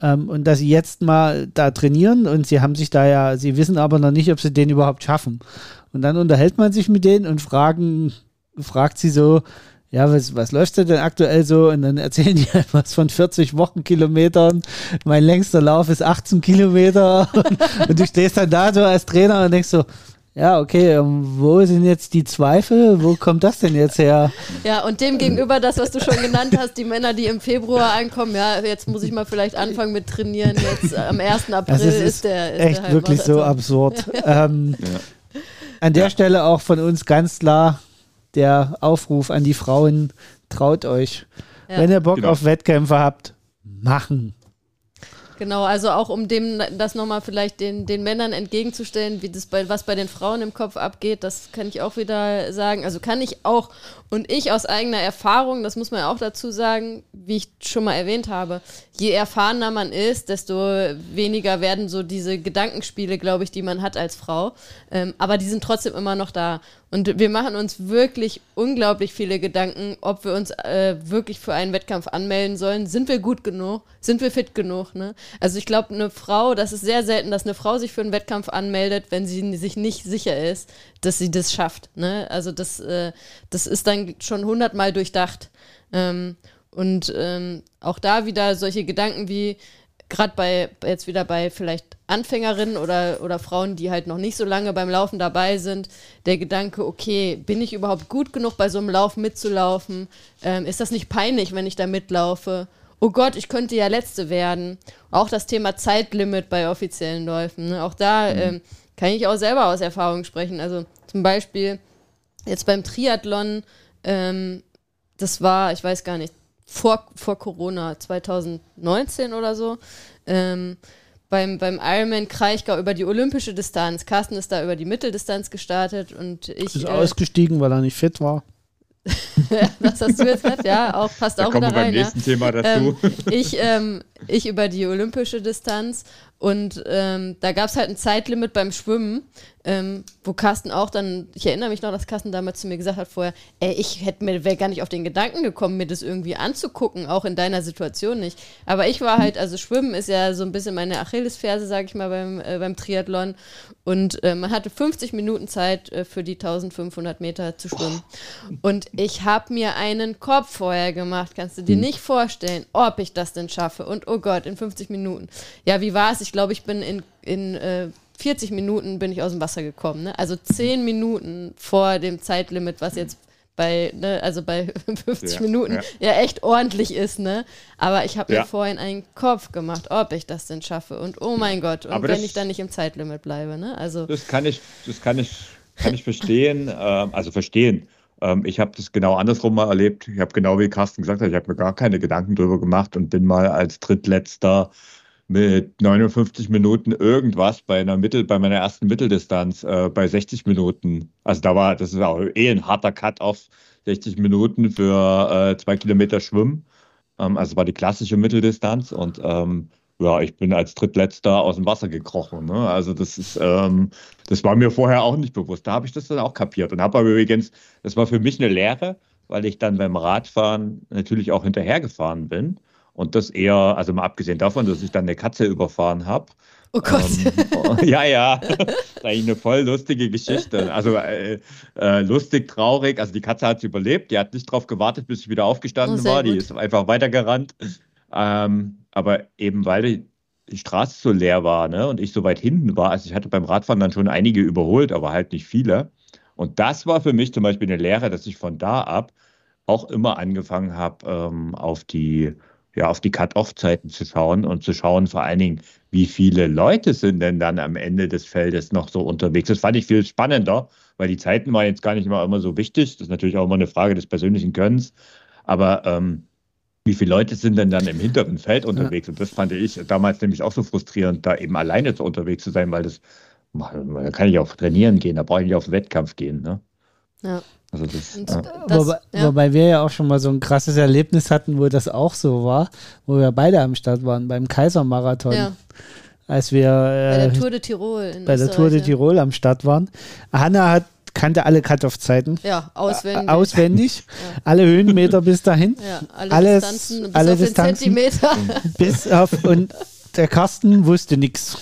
[SPEAKER 2] Ähm, und dass sie jetzt mal da trainieren und sie haben sich da ja, sie wissen aber noch nicht, ob sie den überhaupt schaffen. Und dann unterhält man sich mit denen und fragen, fragt sie so, ja, was, was läuft denn aktuell so? Und dann erzählen die halt was von 40 Wochenkilometern. Mein längster Lauf ist 18 Kilometer. Und, und du stehst dann da so als Trainer und denkst so, ja, okay, ähm, wo sind jetzt die Zweifel? Wo kommt das denn jetzt her?
[SPEAKER 3] Ja, und dem gegenüber das, was du schon genannt hast, die Männer, die im Februar ankommen, ja, jetzt muss ich mal vielleicht anfangen mit trainieren. Jetzt am 1. April
[SPEAKER 2] also ist,
[SPEAKER 3] ist, der. Ist
[SPEAKER 2] echt
[SPEAKER 3] der
[SPEAKER 2] wirklich so absurd. ähm, ja. An der Stelle auch von uns ganz klar, der Aufruf an die Frauen, traut euch. Ja. Wenn ihr Bock genau. auf Wettkämpfe habt, machen.
[SPEAKER 3] Genau, also auch um dem das nochmal vielleicht den, den Männern entgegenzustellen, wie das bei, was bei den Frauen im Kopf abgeht, das kann ich auch wieder sagen. Also kann ich auch und ich aus eigener Erfahrung, das muss man ja auch dazu sagen, wie ich schon mal erwähnt habe, je erfahrener man ist, desto weniger werden so diese Gedankenspiele, glaube ich, die man hat als Frau. Ähm, aber die sind trotzdem immer noch da. Und wir machen uns wirklich unglaublich viele Gedanken, ob wir uns äh, wirklich für einen Wettkampf anmelden sollen. Sind wir gut genug? Sind wir fit genug? Ne? Also ich glaube, eine Frau, das ist sehr selten, dass eine Frau sich für einen Wettkampf anmeldet, wenn sie sich nicht sicher ist, dass sie das schafft. Ne? Also das, äh, das ist dann schon hundertmal durchdacht. Ähm, und ähm, auch da wieder solche Gedanken wie, gerade bei, jetzt wieder bei vielleicht Anfängerinnen oder, oder Frauen, die halt noch nicht so lange beim Laufen dabei sind, der Gedanke, okay, bin ich überhaupt gut genug bei so einem Lauf mitzulaufen? Ähm, ist das nicht peinlich, wenn ich da mitlaufe? oh Gott, ich könnte ja Letzte werden. Auch das Thema Zeitlimit bei offiziellen Läufen. Ne? Auch da mhm. ähm, kann ich auch selber aus Erfahrung sprechen. Also zum Beispiel jetzt beim Triathlon, ähm, das war, ich weiß gar nicht, vor, vor Corona, 2019 oder so. Ähm, beim, beim Ironman Kraichgau über die olympische Distanz. Carsten ist da über die Mitteldistanz gestartet und ich.
[SPEAKER 2] Ist äh, ausgestiegen, weil er nicht fit war.
[SPEAKER 3] das hast du jetzt gesagt, ja, auch passt
[SPEAKER 1] da
[SPEAKER 3] auch wieder rein.
[SPEAKER 1] Beim nächsten
[SPEAKER 3] ja.
[SPEAKER 1] Thema dazu.
[SPEAKER 3] Ähm, ich, ähm, ich über die olympische Distanz und ähm, da gab es halt ein Zeitlimit beim Schwimmen, ähm, wo Carsten auch dann, ich erinnere mich noch, dass Carsten damals zu mir gesagt hat vorher, ey, ich hätte mir, wäre gar nicht auf den Gedanken gekommen, mir das irgendwie anzugucken, auch in deiner Situation nicht. Aber ich war halt, also Schwimmen ist ja so ein bisschen meine Achillesferse, sage ich mal, beim, äh, beim Triathlon. Und äh, man hatte 50 Minuten Zeit äh, für die 1500 Meter zu schwimmen. Und ich habe mir einen Kopf vorher gemacht, kannst du dir hm. nicht vorstellen, ob ich das denn schaffe. Und oh Gott, in 50 Minuten. Ja, wie war es? Ich glaube, ich bin in, in äh, 40 Minuten bin ich aus dem Wasser gekommen. Ne? Also 10 Minuten vor dem Zeitlimit, was jetzt bei, ne, also bei 50 ja, Minuten ja. ja. echt ordentlich ist, ne? Aber ich habe ja. mir vorhin einen Kopf gemacht, ob ich das denn schaffe. Und oh mein Gott, und Aber wenn ich dann nicht im Zeitlimit bleibe, ne? Also.
[SPEAKER 1] Das kann ich, das kann ich, kann ich verstehen, ähm, also verstehen. Ähm, ich habe das genau andersrum mal erlebt. Ich habe genau wie Carsten gesagt hat, ich habe mir gar keine Gedanken drüber gemacht und bin mal als Drittletzter mit 59 Minuten irgendwas bei einer Mittel, bei meiner ersten Mitteldistanz äh, bei 60 Minuten. Also da war, das ist auch eh ein harter Cut auf 60 Minuten für äh, zwei Kilometer Schwimmen. Ähm, also war die klassische Mitteldistanz und ähm, ja, ich bin als Drittletzter aus dem Wasser gekrochen. Ne? Also das ist, ähm, das war mir vorher auch nicht bewusst. Da habe ich das dann auch kapiert und habe aber übrigens, das war für mich eine Lehre, weil ich dann beim Radfahren natürlich auch hinterhergefahren bin und das eher, also mal abgesehen davon, dass ich dann eine Katze überfahren habe.
[SPEAKER 3] Oh Gott.
[SPEAKER 1] Ähm, ja, ja. Das ist eigentlich eine voll lustige Geschichte. Also äh, äh, lustig, traurig. Also die Katze hat es überlebt. Die hat nicht darauf gewartet, bis ich wieder aufgestanden oh, war. Die ist einfach weitergerannt. Ähm, aber eben weil die, die Straße so leer war ne, und ich so weit hinten war, also ich hatte beim Radfahren dann schon einige überholt, aber halt nicht viele. Und das war für mich zum Beispiel eine Lehre, dass ich von da ab auch immer angefangen habe, ähm, auf die ja, auf die Cut-Off-Zeiten zu schauen und zu schauen vor allen Dingen, wie viele Leute sind denn dann am Ende des Feldes noch so unterwegs. Das fand ich viel spannender, weil die Zeiten waren jetzt gar nicht immer, immer so wichtig. Das ist natürlich auch immer eine Frage des persönlichen Gönnens. Aber ähm, wie viele Leute sind denn dann im hinteren Feld unterwegs? Ja. Und das fand ich damals nämlich auch so frustrierend, da eben alleine so unterwegs zu sein, weil das, da kann ich auch trainieren gehen, da brauche ich nicht auf den Wettkampf gehen. Ne?
[SPEAKER 3] Ja.
[SPEAKER 2] Also das, ja. das, wobei, ja. wobei, wir ja auch schon mal so ein krasses Erlebnis hatten, wo das auch so war, wo wir beide am Start waren, beim Kaisermarathon. Ja. Als wir äh,
[SPEAKER 3] bei der Tour de Tirol.
[SPEAKER 2] bei der Tour de Tirol am Start waren. Hanna hat kannte alle Cut-Off-Zeiten.
[SPEAKER 3] Ja, auswendig.
[SPEAKER 2] Äh, auswendig. ja. Alle Höhenmeter bis dahin.
[SPEAKER 3] Ja, alle Alles, Distanzen bis alle auf Distanzen, Zentimeter.
[SPEAKER 2] Bis auf, und der Carsten wusste nichts.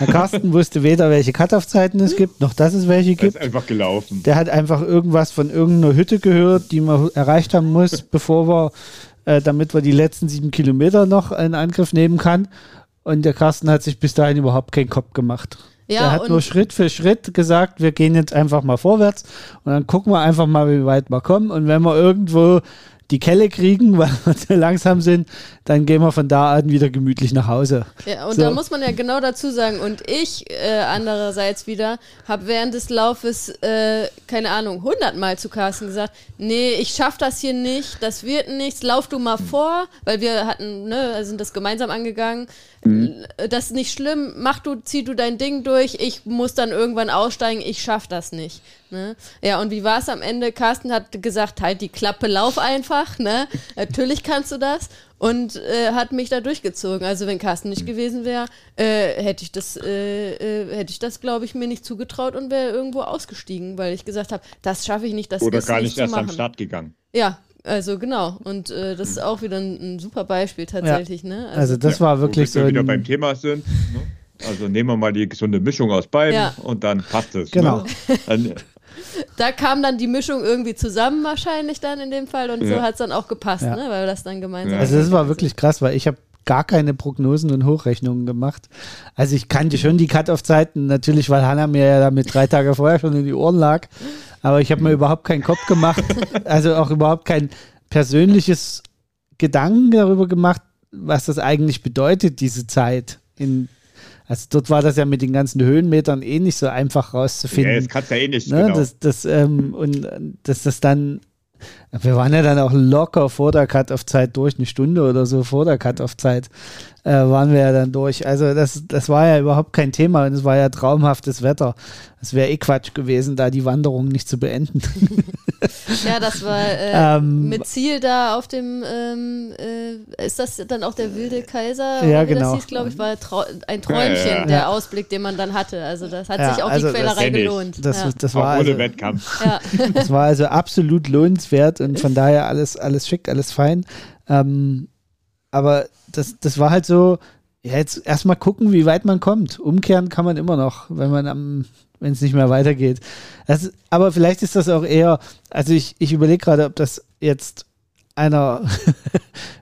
[SPEAKER 2] Der Carsten wusste weder, welche Cut-Off-Zeiten es gibt, noch dass es welche gibt.
[SPEAKER 1] Er ist einfach gelaufen.
[SPEAKER 2] Der hat einfach irgendwas von irgendeiner Hütte gehört, die man erreicht haben muss, bevor wir, äh, damit wir die letzten sieben Kilometer noch in Angriff nehmen kann. Und der Carsten hat sich bis dahin überhaupt keinen Kopf gemacht. Ja, er hat nur Schritt für Schritt gesagt, wir gehen jetzt einfach mal vorwärts und dann gucken wir einfach mal, wie weit wir kommen. Und wenn wir irgendwo die Kelle kriegen, weil wir zu langsam sind, dann gehen wir von da an wieder gemütlich nach Hause.
[SPEAKER 3] Ja, und so. da muss man ja genau dazu sagen, und ich äh, andererseits wieder habe während des Laufes, äh, keine Ahnung, hundertmal zu Carsten gesagt, nee, ich schaffe das hier nicht, das wird nichts, lauf du mal vor, weil wir hatten, ne, sind das gemeinsam angegangen. Mhm. Das ist nicht schlimm, mach du, zieh du dein Ding durch, ich muss dann irgendwann aussteigen, ich schaff das nicht. Ne? Ja, und wie war es am Ende? Carsten hat gesagt, halt die Klappe, lauf einfach, ne? Natürlich kannst du das. Und äh, hat mich da durchgezogen. Also wenn Carsten nicht mhm. gewesen wäre, äh, hätte ich das, äh, äh, hätte ich das, glaube ich, mir nicht zugetraut und wäre irgendwo ausgestiegen, weil ich gesagt habe, das schaffe ich nicht, das
[SPEAKER 1] Oder
[SPEAKER 3] ist
[SPEAKER 1] gar
[SPEAKER 3] nicht,
[SPEAKER 1] nicht erst am Start gegangen.
[SPEAKER 3] Ja, also genau. Und äh, das ist mhm. auch wieder ein, ein super Beispiel tatsächlich.
[SPEAKER 2] Ja.
[SPEAKER 3] Ne?
[SPEAKER 2] Also, also, das ja, war wirklich so.
[SPEAKER 1] Wenn wir wieder beim Thema sind. Ne? Also nehmen wir mal die gesunde Mischung aus beiden ja. und dann passt es.
[SPEAKER 2] Genau.
[SPEAKER 1] Ne? Dann,
[SPEAKER 3] da kam dann die Mischung irgendwie zusammen wahrscheinlich dann in dem Fall und ja. so hat es dann auch gepasst, ja. ne? weil wir das dann gemeinsam.
[SPEAKER 2] Also das war wirklich krass, weil ich habe gar keine Prognosen und Hochrechnungen gemacht. Also ich kannte schon die Cut-Off-Zeiten, natürlich, weil Hannah mir ja damit drei Tage vorher schon in die Ohren lag. Aber ich habe mir überhaupt keinen Kopf gemacht, also auch überhaupt kein persönliches Gedanken darüber gemacht, was das eigentlich bedeutet, diese Zeit in also dort war das ja mit den ganzen Höhenmetern eh nicht so einfach rauszufinden. Ja,
[SPEAKER 1] das kannst du ja eh nicht.
[SPEAKER 2] Ne? Genau. Das, das, ähm, und dass das dann wir waren ja dann auch locker vor der Cut-Off-Zeit durch, eine Stunde oder so vor der Cut-Off-Zeit äh, waren wir ja dann durch. Also das, das war ja überhaupt kein Thema und es war ja traumhaftes Wetter. Es wäre eh Quatsch gewesen, da die Wanderung nicht zu beenden.
[SPEAKER 3] ja, das war äh, ähm, mit Ziel da auf dem, ähm, äh, ist das dann auch der wilde Kaiser?
[SPEAKER 2] Ja, genau.
[SPEAKER 3] Das hieß, glaube ich, war ein Träumchen, ja, ja, ja. der Ausblick, den man dann hatte. Also das hat sich auch also die Quälerei gelohnt.
[SPEAKER 2] Das, das, das war also, Wettkampf. das war also absolut lohnenswert und von daher alles, alles schick, alles fein. Ähm, aber das, das war halt so, ja, jetzt erstmal gucken, wie weit man kommt. Umkehren kann man immer noch, wenn man am, wenn es nicht mehr weitergeht. Das, aber vielleicht ist das auch eher, also ich, ich überlege gerade, ob das jetzt einer,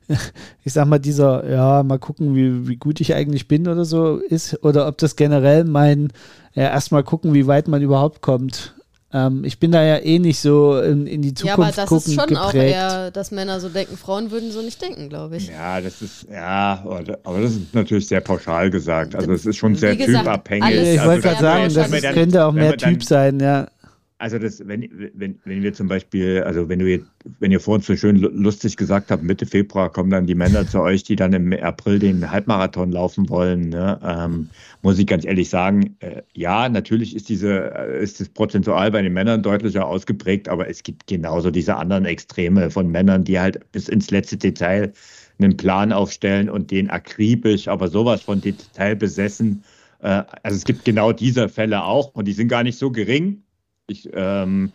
[SPEAKER 2] ich sag mal, dieser, ja, mal gucken, wie, wie gut ich eigentlich bin oder so ist, oder ob das generell mein, ja, erstmal gucken, wie weit man überhaupt kommt. Ähm, ich bin da ja eh nicht so in, in die Zukunft Ja, aber das ist schon geprägt. auch eher,
[SPEAKER 3] dass Männer so denken. Frauen würden so nicht denken, glaube ich.
[SPEAKER 1] Ja, das ist, ja, aber das ist natürlich sehr pauschal gesagt. Also es ist schon sehr gesagt, typabhängig.
[SPEAKER 2] Ich
[SPEAKER 1] also
[SPEAKER 2] wollte gerade sagen, das könnte auch mehr Typ sein, ja.
[SPEAKER 1] Also das, wenn, wenn, wenn wir zum Beispiel, also wenn du jetzt, wenn ihr vorhin so schön lustig gesagt habt, Mitte Februar kommen dann die Männer zu euch, die dann im April den Halbmarathon laufen wollen, ne? ähm, muss ich ganz ehrlich sagen, äh, ja, natürlich ist diese, äh, ist das prozentual bei den Männern deutlicher ausgeprägt, aber es gibt genauso diese anderen Extreme von Männern, die halt bis ins letzte Detail einen Plan aufstellen und den akribisch, aber sowas von Detail besessen. Äh, also es gibt genau diese Fälle auch und die sind gar nicht so gering ich, ähm,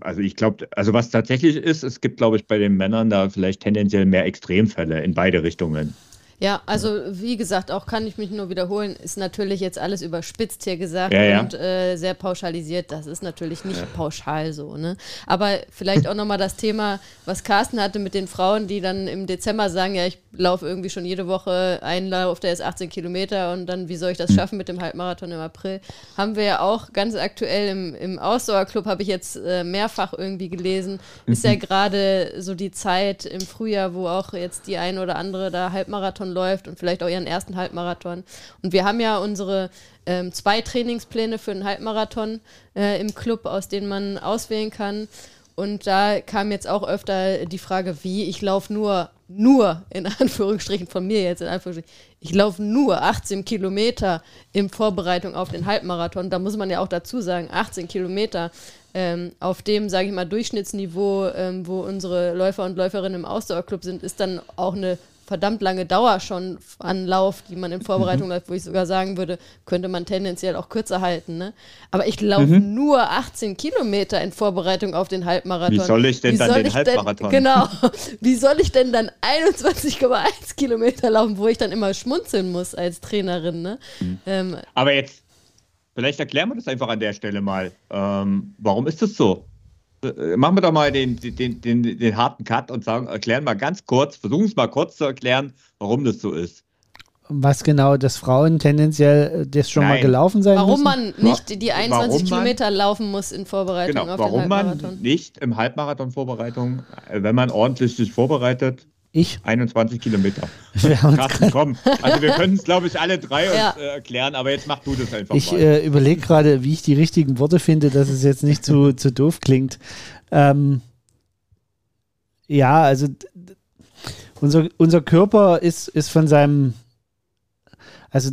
[SPEAKER 1] also ich glaube, also was tatsächlich ist, es gibt, glaube ich, bei den Männern da vielleicht tendenziell mehr Extremfälle in beide Richtungen.
[SPEAKER 3] Ja, also wie gesagt, auch kann ich mich nur wiederholen, ist natürlich jetzt alles überspitzt hier gesagt ja, ja. und äh, sehr pauschalisiert. Das ist natürlich nicht ja. pauschal so. Ne? Aber vielleicht auch nochmal das Thema, was Carsten hatte mit den Frauen, die dann im Dezember sagen, ja, ich laufe irgendwie schon jede Woche einen Lauf, der ist 18 Kilometer und dann, wie soll ich das hm. schaffen mit dem Halbmarathon im April? Haben wir ja auch ganz aktuell im, im Ausdauerclub, habe ich jetzt äh, mehrfach irgendwie gelesen, ist ja mhm. gerade so die Zeit im Frühjahr, wo auch jetzt die ein oder andere da Halbmarathon Halbmarathon läuft und vielleicht auch ihren ersten Halbmarathon. Und wir haben ja unsere ähm, zwei Trainingspläne für einen Halbmarathon äh, im Club, aus denen man auswählen kann. Und da kam jetzt auch öfter die Frage, wie ich laufe nur, nur in Anführungsstrichen von mir jetzt in Anführungsstrichen, ich laufe nur 18 Kilometer in Vorbereitung auf den Halbmarathon. Da muss man ja auch dazu sagen, 18 Kilometer ähm, auf dem, sage ich mal, Durchschnittsniveau, ähm, wo unsere Läufer und Läuferinnen im Ausdauerclub sind, ist dann auch eine verdammt lange Dauer schon an Lauf, die man in Vorbereitung mhm. läuft, wo ich sogar sagen würde, könnte man tendenziell auch kürzer halten. Ne? Aber ich laufe mhm. nur 18 Kilometer in Vorbereitung auf den Halbmarathon. Wie
[SPEAKER 1] soll ich denn wie dann den Halbmarathon?
[SPEAKER 3] Denn, genau. Wie soll ich denn dann 21,1 Kilometer laufen, wo ich dann immer schmunzeln muss als Trainerin? Ne?
[SPEAKER 1] Mhm. Ähm, Aber jetzt, vielleicht erklären wir das einfach an der Stelle mal. Ähm, warum ist das so? Äh, machen wir doch mal den, den, den, den harten Cut und sagen, erklären mal ganz kurz, versuchen es mal kurz zu erklären, warum das so ist.
[SPEAKER 2] Was genau, dass Frauen tendenziell äh, das schon Nein. mal gelaufen sein
[SPEAKER 3] warum
[SPEAKER 2] müssen?
[SPEAKER 3] Warum man nicht die 21 Kilometer laufen muss in Vorbereitung
[SPEAKER 1] genau, auf warum den Halbmarathon. Warum man nicht im Halbmarathon-Vorbereitung, äh, wenn man ordentlich sich vorbereitet,
[SPEAKER 2] ich?
[SPEAKER 1] 21 Kilometer. Carsten, komm. Also wir können es, glaube ich, alle drei ja. uns, äh, erklären, aber jetzt mach du das einfach
[SPEAKER 2] ich, mal. Ich äh, überlege gerade, wie ich die richtigen Worte finde, dass es jetzt nicht zu, zu doof klingt. Ähm, ja, also unser, unser Körper ist, ist von seinem, also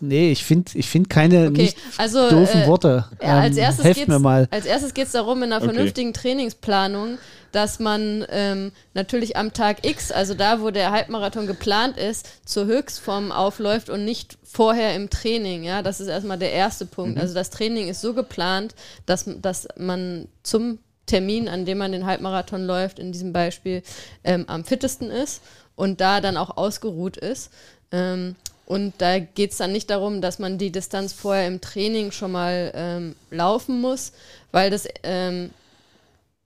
[SPEAKER 2] Nee, ich finde ich find keine okay, nicht also, doofen äh, Worte.
[SPEAKER 3] Ja, als ähm, erstes helft mir mal. Als erstes geht es darum, in einer okay. vernünftigen Trainingsplanung dass man ähm, natürlich am Tag X, also da, wo der Halbmarathon geplant ist, zur Höchstform aufläuft und nicht vorher im Training. Ja, das ist erstmal der erste Punkt. Mhm. Also das Training ist so geplant, dass, dass man zum Termin, an dem man den Halbmarathon läuft, in diesem Beispiel, ähm, am fittesten ist und da dann auch ausgeruht ist. Ähm, und da geht es dann nicht darum, dass man die Distanz vorher im Training schon mal ähm, laufen muss, weil das ähm,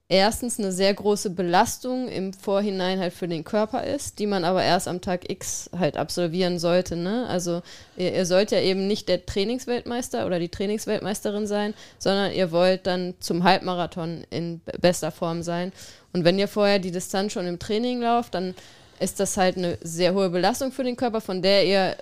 [SPEAKER 3] erstens eine sehr große Belastung im Vorhinein halt für den Körper ist, die man aber erst am Tag X halt absolvieren sollte. Ne? Also ihr, ihr sollt ja eben nicht der Trainingsweltmeister oder die Trainingsweltmeisterin sein, sondern ihr wollt dann zum Halbmarathon in bester Form sein. Und wenn ihr vorher die Distanz schon im Training lauft, dann ist das halt eine sehr hohe Belastung für den Körper, von der ihr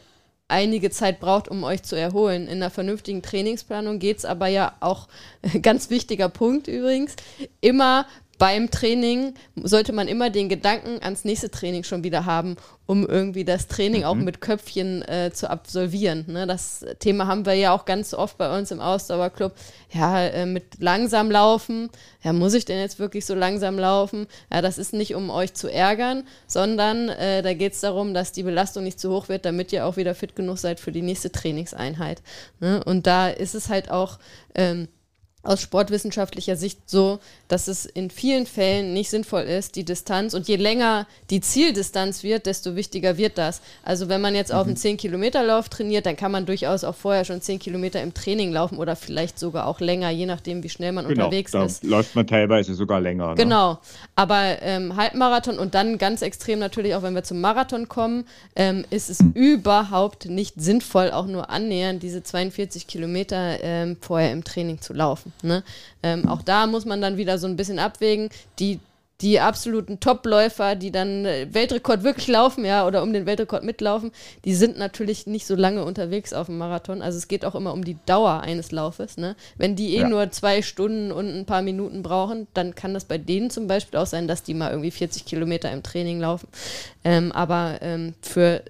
[SPEAKER 3] einige Zeit braucht, um euch zu erholen. In einer vernünftigen Trainingsplanung geht es aber ja auch, ganz wichtiger Punkt übrigens, immer beim Training sollte man immer den Gedanken ans nächste Training schon wieder haben, um irgendwie das Training mhm. auch mit Köpfchen äh, zu absolvieren. Ne? Das Thema haben wir ja auch ganz oft bei uns im Ausdauerclub. Ja, äh, mit langsam laufen. Ja, muss ich denn jetzt wirklich so langsam laufen? Ja, das ist nicht, um euch zu ärgern, sondern äh, da geht es darum, dass die Belastung nicht zu hoch wird, damit ihr auch wieder fit genug seid für die nächste Trainingseinheit. Ne? Und da ist es halt auch. Ähm, aus sportwissenschaftlicher Sicht so, dass es in vielen Fällen nicht sinnvoll ist, die Distanz und je länger die Zieldistanz wird, desto wichtiger wird das. Also wenn man jetzt mhm. auf einen 10-Kilometer-Lauf trainiert, dann kann man durchaus auch vorher schon 10 Kilometer im Training laufen oder vielleicht sogar auch länger, je nachdem, wie schnell man genau, unterwegs da ist.
[SPEAKER 1] läuft man teilweise sogar länger. Ne?
[SPEAKER 3] Genau, aber ähm, Halbmarathon und dann ganz extrem natürlich auch, wenn wir zum Marathon kommen, ähm, ist es mhm. überhaupt nicht sinnvoll, auch nur annähernd diese 42 Kilometer ähm, vorher im Training zu laufen. Ne? Ähm, auch da muss man dann wieder so ein bisschen abwägen. Die, die absoluten Topläufer, die dann äh, Weltrekord wirklich laufen, ja, oder um den Weltrekord mitlaufen, die sind natürlich nicht so lange unterwegs auf dem Marathon. Also es geht auch immer um die Dauer eines Laufes. Ne? Wenn die eh ja. nur zwei Stunden und ein paar Minuten brauchen, dann kann das bei denen zum Beispiel auch sein, dass die mal irgendwie 40 Kilometer im Training laufen. Ähm, aber ähm, für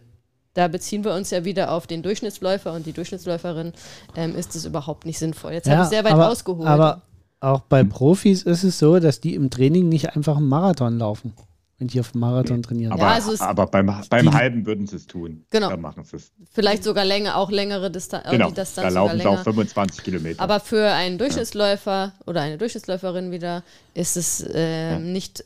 [SPEAKER 3] da beziehen wir uns ja wieder auf den Durchschnittsläufer und die Durchschnittsläuferin, ähm, ist es überhaupt nicht sinnvoll. Jetzt ja, habe ich sehr weit aber, ausgeholt.
[SPEAKER 2] Aber auch bei Profis ist es so, dass die im Training nicht einfach einen Marathon laufen, wenn die auf dem Marathon trainieren.
[SPEAKER 1] Aber, ja, also aber beim, beim halben würden sie es tun.
[SPEAKER 3] Genau. Dann machen sie es. Vielleicht sogar länger, auch längere Distan
[SPEAKER 1] genau. die Distanz. Da laufen sie auch 25 Kilometer.
[SPEAKER 3] Aber für einen Durchschnittsläufer ja. oder eine Durchschnittsläuferin wieder ist es äh, ja. nicht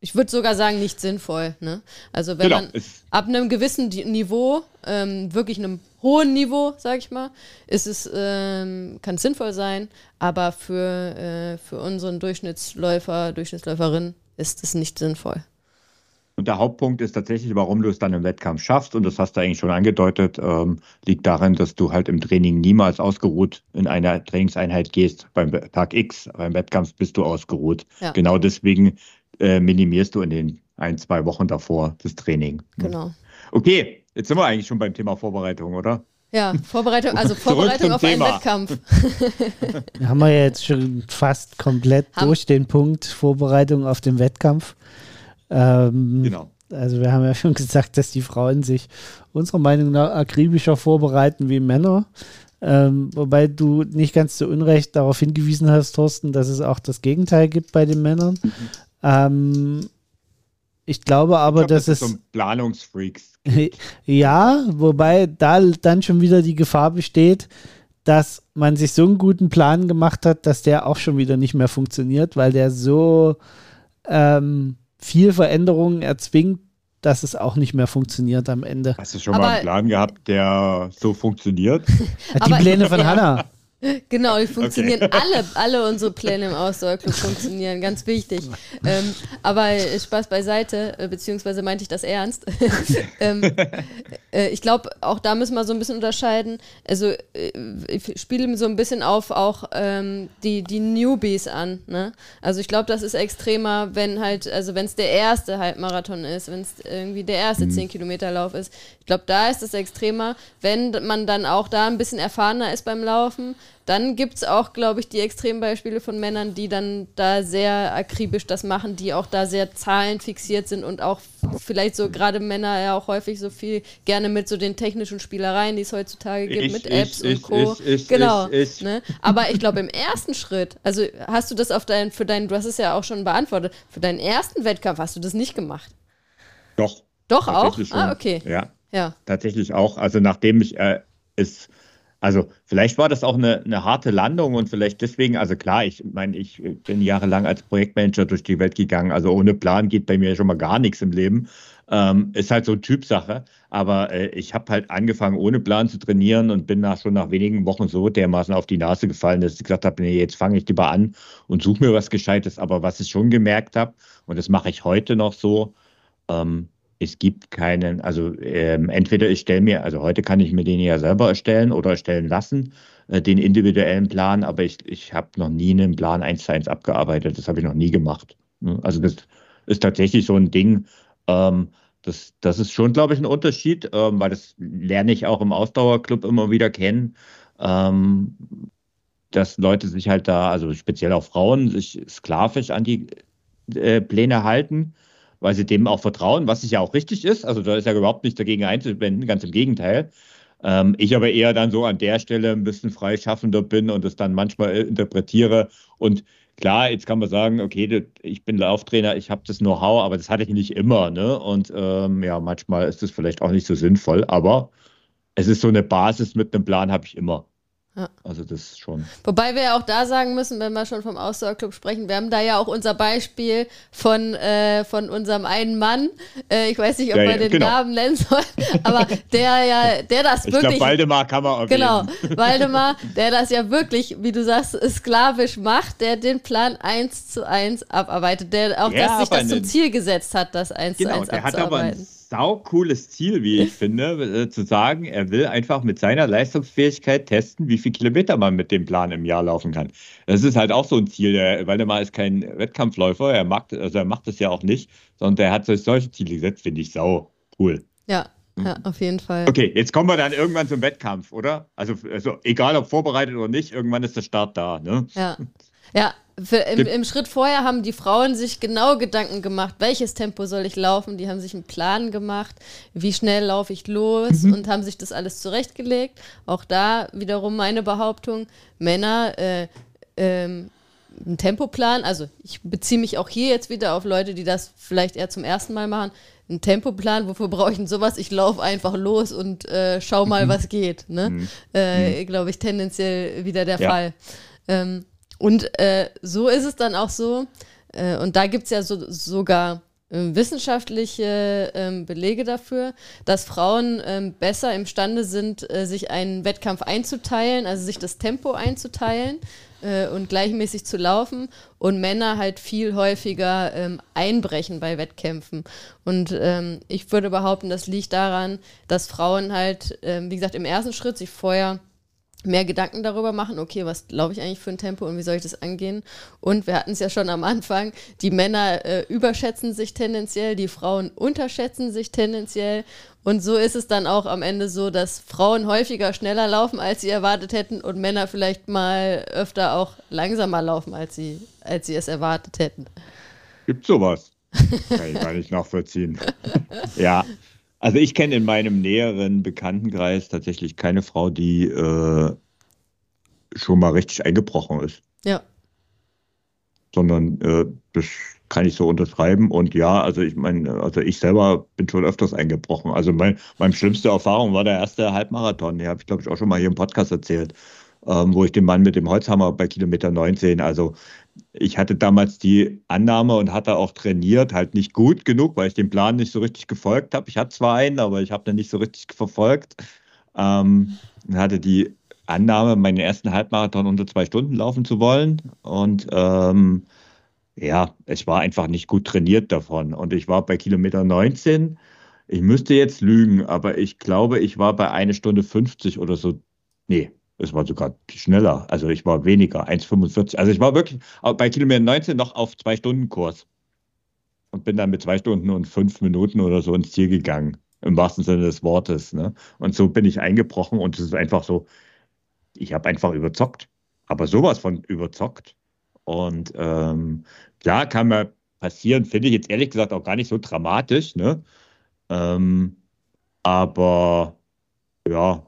[SPEAKER 3] ich würde sogar sagen, nicht sinnvoll. Ne? Also wenn genau, man ab einem gewissen Niveau, ähm, wirklich einem hohen Niveau, sag ich mal, ist es, ähm, kann es sinnvoll sein, aber für, äh, für unseren Durchschnittsläufer, Durchschnittsläuferin ist es nicht sinnvoll.
[SPEAKER 1] Und der Hauptpunkt ist tatsächlich, warum du es dann im Wettkampf schaffst, und das hast du eigentlich schon angedeutet, ähm, liegt darin, dass du halt im Training niemals ausgeruht in einer Trainingseinheit gehst. Beim Tag X, beim Wettkampf bist du ausgeruht. Ja. Genau deswegen äh, minimierst du in den ein, zwei Wochen davor das Training.
[SPEAKER 3] Genau.
[SPEAKER 1] Okay, jetzt sind wir eigentlich schon beim Thema Vorbereitung, oder?
[SPEAKER 3] Ja, Vorbereitung, also Vorbereitung auf Thema. einen Wettkampf.
[SPEAKER 2] haben wir jetzt schon fast komplett haben. durch den Punkt Vorbereitung auf den Wettkampf. Ähm, genau. Also wir haben ja schon gesagt, dass die Frauen sich unserer Meinung nach akribischer vorbereiten wie Männer. Ähm, wobei du nicht ganz zu Unrecht darauf hingewiesen hast, Thorsten, dass es auch das Gegenteil gibt bei den Männern. Mhm. Ähm, ich glaube aber, ich glaub, dass das es. So
[SPEAKER 1] Planungsfreaks.
[SPEAKER 2] ja, wobei da dann schon wieder die Gefahr besteht, dass man sich so einen guten Plan gemacht hat, dass der auch schon wieder nicht mehr funktioniert, weil der so ähm, viel Veränderungen erzwingt, dass es auch nicht mehr funktioniert am Ende.
[SPEAKER 1] Hast du schon aber mal einen Plan gehabt, der so funktioniert?
[SPEAKER 2] die Pläne von Hannah.
[SPEAKER 3] Genau, die funktionieren okay. alle, alle unsere Pläne im Ausdauerclub funktionieren, ganz wichtig. Ähm, aber Spaß beiseite, äh, beziehungsweise meinte ich das ernst. ähm, äh, ich glaube, auch da müssen wir so ein bisschen unterscheiden. Also äh, ich spiele so ein bisschen auf auch ähm, die, die Newbies an. Ne? Also ich glaube, das ist extremer, wenn halt, also wenn es der erste Halbmarathon ist, wenn es irgendwie der erste mhm. 10 Kilometer Lauf ist. Ich glaube, da ist es extremer, wenn man dann auch da ein bisschen erfahrener ist beim Laufen dann gibt es auch, glaube ich, die Extrembeispiele von Männern, die dann da sehr akribisch das machen, die auch da sehr zahlenfixiert sind und auch vielleicht so gerade Männer ja auch häufig so viel gerne mit so den technischen Spielereien, die es heutzutage gibt, ich, mit Apps ich, und Co. Ich, genau. Ne? Aber ich glaube, im ersten Schritt, also hast du das auf deinen, für deinen, du hast es ja auch schon beantwortet, für deinen ersten Wettkampf hast du das nicht gemacht.
[SPEAKER 1] Doch.
[SPEAKER 3] Doch auch? Schon. Ah, okay.
[SPEAKER 1] Ja. ja. Tatsächlich auch. Also nachdem ich äh, es Also vielleicht war das auch eine, eine harte Landung und vielleicht deswegen, also klar, ich meine, ich bin jahrelang als Projektmanager durch die Welt gegangen. Also ohne Plan geht bei mir schon mal gar nichts im Leben. Ähm, ist halt so Typsache. Aber äh, ich habe halt angefangen, ohne Plan zu trainieren und bin nach, schon nach wenigen Wochen so dermaßen auf die Nase gefallen, dass ich gesagt habe, nee, jetzt fange ich lieber an und suche mir was Gescheites. Aber was ich schon gemerkt habe, und das mache ich heute noch so, ähm, es gibt keinen, also ähm, entweder ich stelle mir, also heute kann ich mir den ja selber erstellen oder erstellen lassen, äh, den individuellen Plan, aber ich, ich habe noch nie einen Plan eins zu eins abgearbeitet. Das habe ich noch nie gemacht. Ne? Also das ist tatsächlich so ein Ding, ähm, das, das ist schon, glaube ich, ein Unterschied, ähm, weil das lerne ich auch im Ausdauerclub immer wieder kennen, ähm, dass Leute sich halt da, also speziell auch Frauen, sich sklavisch an die äh, Pläne halten, weil sie dem auch vertrauen, was ja auch richtig ist. Also da ist ja überhaupt nichts dagegen einzuwenden, ganz im Gegenteil. Ähm, ich aber eher dann so an der Stelle ein bisschen freischaffender bin und das dann manchmal interpretiere und klar, jetzt kann man sagen, okay, ich bin Lauftrainer, ich habe das Know-how, aber das hatte ich nicht immer. Ne? Und ähm, ja, manchmal ist das vielleicht auch nicht so sinnvoll, aber es ist so eine Basis mit einem Plan, habe ich immer. Ja. Also das schon.
[SPEAKER 3] Wobei wir ja auch da sagen müssen, wenn wir schon vom Ausdauerclub sprechen, wir haben da ja auch unser Beispiel von, äh, von unserem einen Mann. Äh, ich weiß nicht, ob ja, wir den genau. Namen nennen sollen, aber der ja, der das ich wirklich.
[SPEAKER 1] Glaub, Waldemar kann man
[SPEAKER 3] erwähnen. Genau, Waldemar, der das ja wirklich, wie du sagst, sklavisch macht, der den Plan eins zu eins abarbeitet, der auch ja, das, sich das zum Ziel gesetzt hat, das eins genau, zu eins abzuarbeiten. Hat aber ein
[SPEAKER 1] saucooles Ziel, wie ich finde, äh, zu sagen, er will einfach mit seiner Leistungsfähigkeit testen, wie viel Kilometer man mit dem Plan im Jahr laufen kann. Das ist halt auch so ein Ziel. Der Waldemar ist kein Wettkampfläufer, er macht, also er macht das ja auch nicht, sondern er hat sich solche Ziele gesetzt, finde ich sau cool.
[SPEAKER 3] Ja, hm. ja, auf jeden Fall.
[SPEAKER 1] Okay, jetzt kommen wir dann irgendwann zum Wettkampf, oder? Also, also egal ob vorbereitet oder nicht, irgendwann ist der Start da, ne?
[SPEAKER 3] Ja. Ja, für, im, im, Schritt vorher haben die Frauen sich genau Gedanken gemacht, welches Tempo soll ich laufen. Die haben sich einen Plan gemacht, wie schnell laufe ich los mhm. und haben sich das alles zurechtgelegt. Auch da wiederum meine Behauptung, Männer, äh, ähm, ein Tempoplan, also ich beziehe mich auch hier jetzt wieder auf Leute, die das vielleicht eher zum ersten Mal machen. Ein Tempoplan, wofür brauche ich denn sowas? Ich laufe einfach los und äh, schau mal, mhm. was geht. Ne? Mhm. Äh, mhm. Glaube ich tendenziell wieder der ja. Fall. Ähm, und äh, so ist es dann auch so, äh, und da gibt es ja so, sogar äh, wissenschaftliche ähm, Belege dafür, dass Frauen ähm, besser imstande sind, äh, sich einen Wettkampf einzuteilen, also sich das Tempo einzuteilen äh, und gleichmäßig zu laufen und Männer halt viel häufiger ähm, einbrechen bei Wettkämpfen. Und ähm, ich würde behaupten, das liegt daran, dass Frauen halt, ähm, wie gesagt, im ersten Schritt sich vorher mehr Gedanken darüber machen, okay, was glaube ich eigentlich für ein Tempo und wie soll ich das angehen? Und wir hatten es ja schon am Anfang, die Männer äh, überschätzen sich tendenziell, die Frauen unterschätzen sich tendenziell. Und so ist es dann auch am Ende so, dass Frauen häufiger schneller laufen, als sie erwartet hätten und Männer vielleicht mal öfter auch langsamer laufen, als sie, als sie es erwartet hätten.
[SPEAKER 1] Gibt sowas? Kann ich gar nicht nachvollziehen. ja, also ich kenne in meinem näheren Bekanntenkreis tatsächlich keine Frau, die äh, schon mal richtig eingebrochen ist.
[SPEAKER 3] Ja.
[SPEAKER 1] Sondern äh, das kann ich so unterschreiben. Und ja, also ich meine, also ich selber bin schon öfters eingebrochen. Also mein, meine schlimmste Erfahrung war der erste Halbmarathon. Den habe ich, glaube ich, auch schon mal hier im Podcast erzählt, ähm, wo ich den Mann mit dem Holzhammer bei Kilometer 19, also ich hatte damals die Annahme und hatte auch trainiert, halt nicht gut genug, weil ich dem Plan nicht so richtig gefolgt habe. Ich hatte zwar einen, aber ich habe den nicht so richtig verfolgt. Ähm, hatte die Annahme, meinen ersten Halbmarathon unter zwei Stunden laufen zu wollen. Und ähm, ja, ich war einfach nicht gut trainiert davon. Und ich war bei Kilometer 19. Ich müsste jetzt lügen, aber ich glaube, ich war bei eine Stunde 50 oder so. Nee, es war sogar schneller. Also ich war weniger, 1,45. Also ich war wirklich bei Kilometer 19 noch auf zwei Stunden Kurs. Und bin dann mit zwei Stunden und fünf Minuten oder so ins Ziel gegangen. Im wahrsten Sinne des Wortes. Ne? Und so bin ich eingebrochen und es ist einfach so, ich habe einfach überzockt. Aber sowas von überzockt. Und ähm, klar kann mir passieren, finde ich jetzt ehrlich gesagt auch gar nicht so dramatisch. Ne? Ähm, aber ja,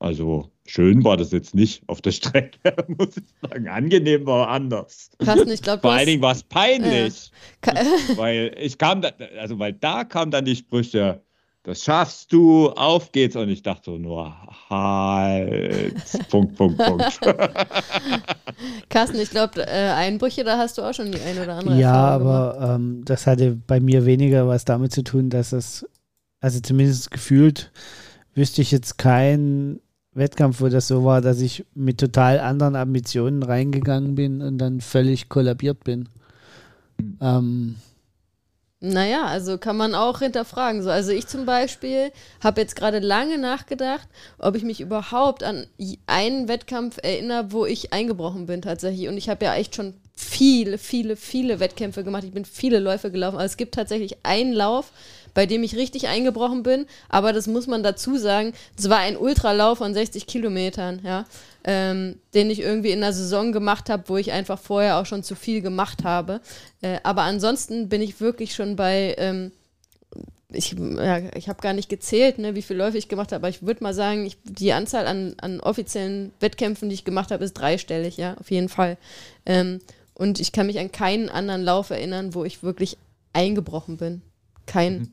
[SPEAKER 1] also schön war das jetzt nicht auf der Strecke, muss ich sagen. Angenehm war anders.
[SPEAKER 3] Carsten, ich glaube,
[SPEAKER 1] Vor allen Dingen war es peinlich. Äh, weil ich kam, da, also weil da kamen dann die Sprüche, das schaffst du, auf geht's. Und ich dachte so nur, halt, Punkt, Punkt, Punkt.
[SPEAKER 3] Carsten, ich glaube, äh, Einbrüche, da hast du auch schon die ein oder andere
[SPEAKER 2] Ja, Erfahrung aber ähm, das hatte bei mir weniger was damit zu tun, dass es, also zumindest gefühlt, wüsste ich jetzt keinen Wettkampf, wo das so war, dass ich mit total anderen Ambitionen reingegangen bin und dann völlig kollabiert bin.
[SPEAKER 3] Hm. Ähm, naja, also kann man auch hinterfragen. So, also ich zum Beispiel habe jetzt gerade lange nachgedacht, ob ich mich überhaupt an einen Wettkampf erinnere, wo ich eingebrochen bin tatsächlich. Und ich habe ja echt schon viele, viele, viele Wettkämpfe gemacht. Ich bin viele Läufe gelaufen. Also es gibt tatsächlich einen Lauf, bei dem ich richtig eingebrochen bin. Aber das muss man dazu sagen, es war ein Ultralauf von 60 Kilometern, ja ähm, den ich irgendwie in der Saison gemacht habe, wo ich einfach vorher auch schon zu viel gemacht habe. Äh, aber ansonsten bin ich wirklich schon bei, ähm, ich, ja, ich habe gar nicht gezählt, ne, wie viele Läufe ich gemacht habe, aber ich würde mal sagen, ich, die Anzahl an, an offiziellen Wettkämpfen, die ich gemacht habe, ist dreistellig, ja, auf jeden Fall. Ähm, und ich kann mich an keinen anderen Lauf erinnern, wo ich wirklich eingebrochen bin. Kein.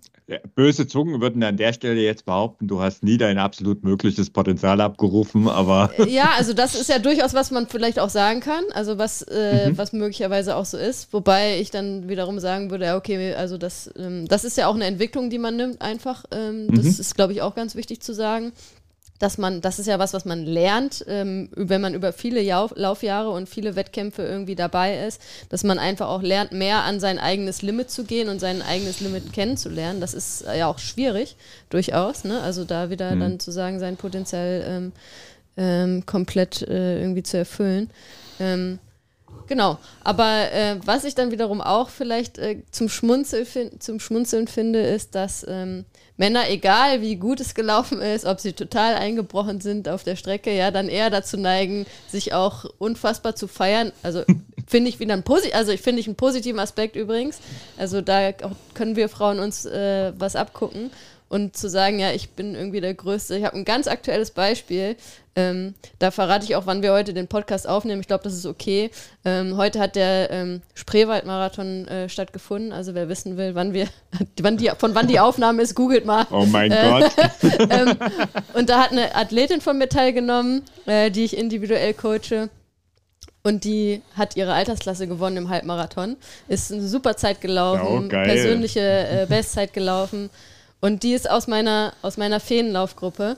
[SPEAKER 1] Böse Zungen würden an der Stelle jetzt behaupten, du hast nie dein absolut mögliches Potenzial abgerufen, aber.
[SPEAKER 3] Ja, also das ist ja durchaus, was man vielleicht auch sagen kann, also was, äh, mhm. was möglicherweise auch so ist. Wobei ich dann wiederum sagen würde, ja, okay, also das, ähm, das ist ja auch eine Entwicklung, die man nimmt, einfach. Ähm, das mhm. ist, glaube ich, auch ganz wichtig zu sagen dass man, das ist ja was, was man lernt, ähm, wenn man über viele Lauf Laufjahre und viele Wettkämpfe irgendwie dabei ist, dass man einfach auch lernt, mehr an sein eigenes Limit zu gehen und sein eigenes Limit kennenzulernen. Das ist ja auch schwierig, durchaus. Ne? Also da wieder mhm. dann zu sagen, sein Potenzial ähm, ähm, komplett äh, irgendwie zu erfüllen. Ähm, Genau, aber äh, was ich dann wiederum auch vielleicht äh, zum, Schmunzel zum Schmunzeln finde, ist, dass ähm, Männer, egal wie gut es gelaufen ist, ob sie total eingebrochen sind auf der Strecke, ja, dann eher dazu neigen, sich auch unfassbar zu feiern. Also finde ich wieder ein also ich finde ich einen positiven Aspekt übrigens. Also da können wir Frauen uns äh, was abgucken und zu sagen, ja, ich bin irgendwie der Größte. Ich habe ein ganz aktuelles Beispiel. Ähm, da verrate ich auch, wann wir heute den Podcast aufnehmen. Ich glaube, das ist okay. Ähm, heute hat der ähm, Spreewald-Marathon äh, stattgefunden. Also wer wissen will, wann wir, wann die, von wann die Aufnahme ist, googelt mal.
[SPEAKER 1] Oh mein äh, Gott.
[SPEAKER 3] Ähm, und da hat eine Athletin von mir teilgenommen, äh, die ich individuell coache. Und die hat ihre Altersklasse gewonnen im Halbmarathon. Ist eine super Zeit gelaufen, oh, persönliche äh, Bestzeit gelaufen. Und die ist aus meiner, aus meiner Feenlaufgruppe.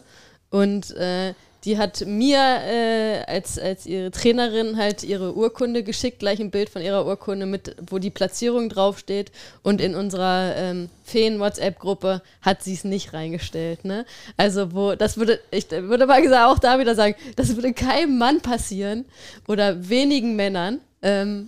[SPEAKER 3] Und äh, die hat mir äh, als, als ihre Trainerin halt ihre Urkunde geschickt, gleich ein Bild von ihrer Urkunde mit, wo die Platzierung draufsteht. Und in unserer ähm, Feen-WhatsApp-Gruppe hat sie es nicht reingestellt. Ne? Also, wo, das würde, ich würde mal auch da wieder sagen, das würde keinem Mann passieren oder wenigen Männern. Ähm,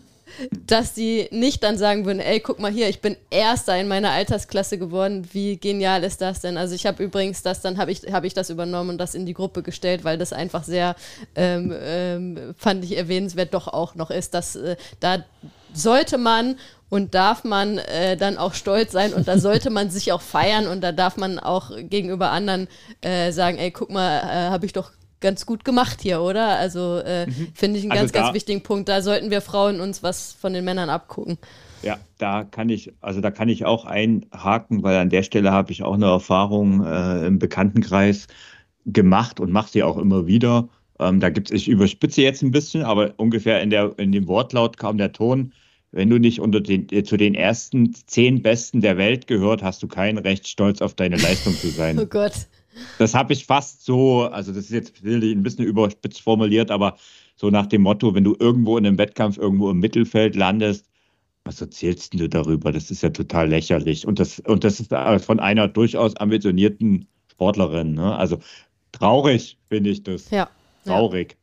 [SPEAKER 3] dass die nicht dann sagen würden, ey, guck mal hier, ich bin Erster in meiner Altersklasse geworden. Wie genial ist das denn? Also ich habe übrigens das, dann habe ich, hab ich das übernommen und das in die Gruppe gestellt, weil das einfach sehr, ähm, ähm, fand ich erwähnenswert, doch auch noch ist, dass äh, da sollte man und darf man äh, dann auch stolz sein und da sollte man sich auch feiern und da darf man auch gegenüber anderen äh, sagen, ey, guck mal, äh, habe ich doch ganz gut gemacht hier, oder? Also äh, mhm. finde ich einen also ganz, ganz wichtigen Punkt. Da sollten wir Frauen uns was von den Männern abgucken.
[SPEAKER 1] Ja, da kann ich, also da kann ich auch einhaken, weil an der Stelle habe ich auch eine Erfahrung äh, im Bekanntenkreis gemacht und mache sie auch immer wieder. Ähm, da gibt es, ich überspitze jetzt ein bisschen, aber ungefähr in, der, in dem Wortlaut kam der Ton, wenn du nicht unter den, äh, zu den ersten zehn Besten der Welt gehört, hast du kein Recht, stolz auf deine Leistung zu sein.
[SPEAKER 3] oh Gott.
[SPEAKER 1] Das habe ich fast so, also das ist jetzt ein bisschen überspitzt formuliert, aber so nach dem Motto, wenn du irgendwo in einem Wettkampf irgendwo im Mittelfeld landest, was erzählst du darüber? Das ist ja total lächerlich. Und das, und das ist von einer durchaus ambitionierten Sportlerin. Ne? Also traurig finde ich das.
[SPEAKER 3] Ja.
[SPEAKER 1] Traurig.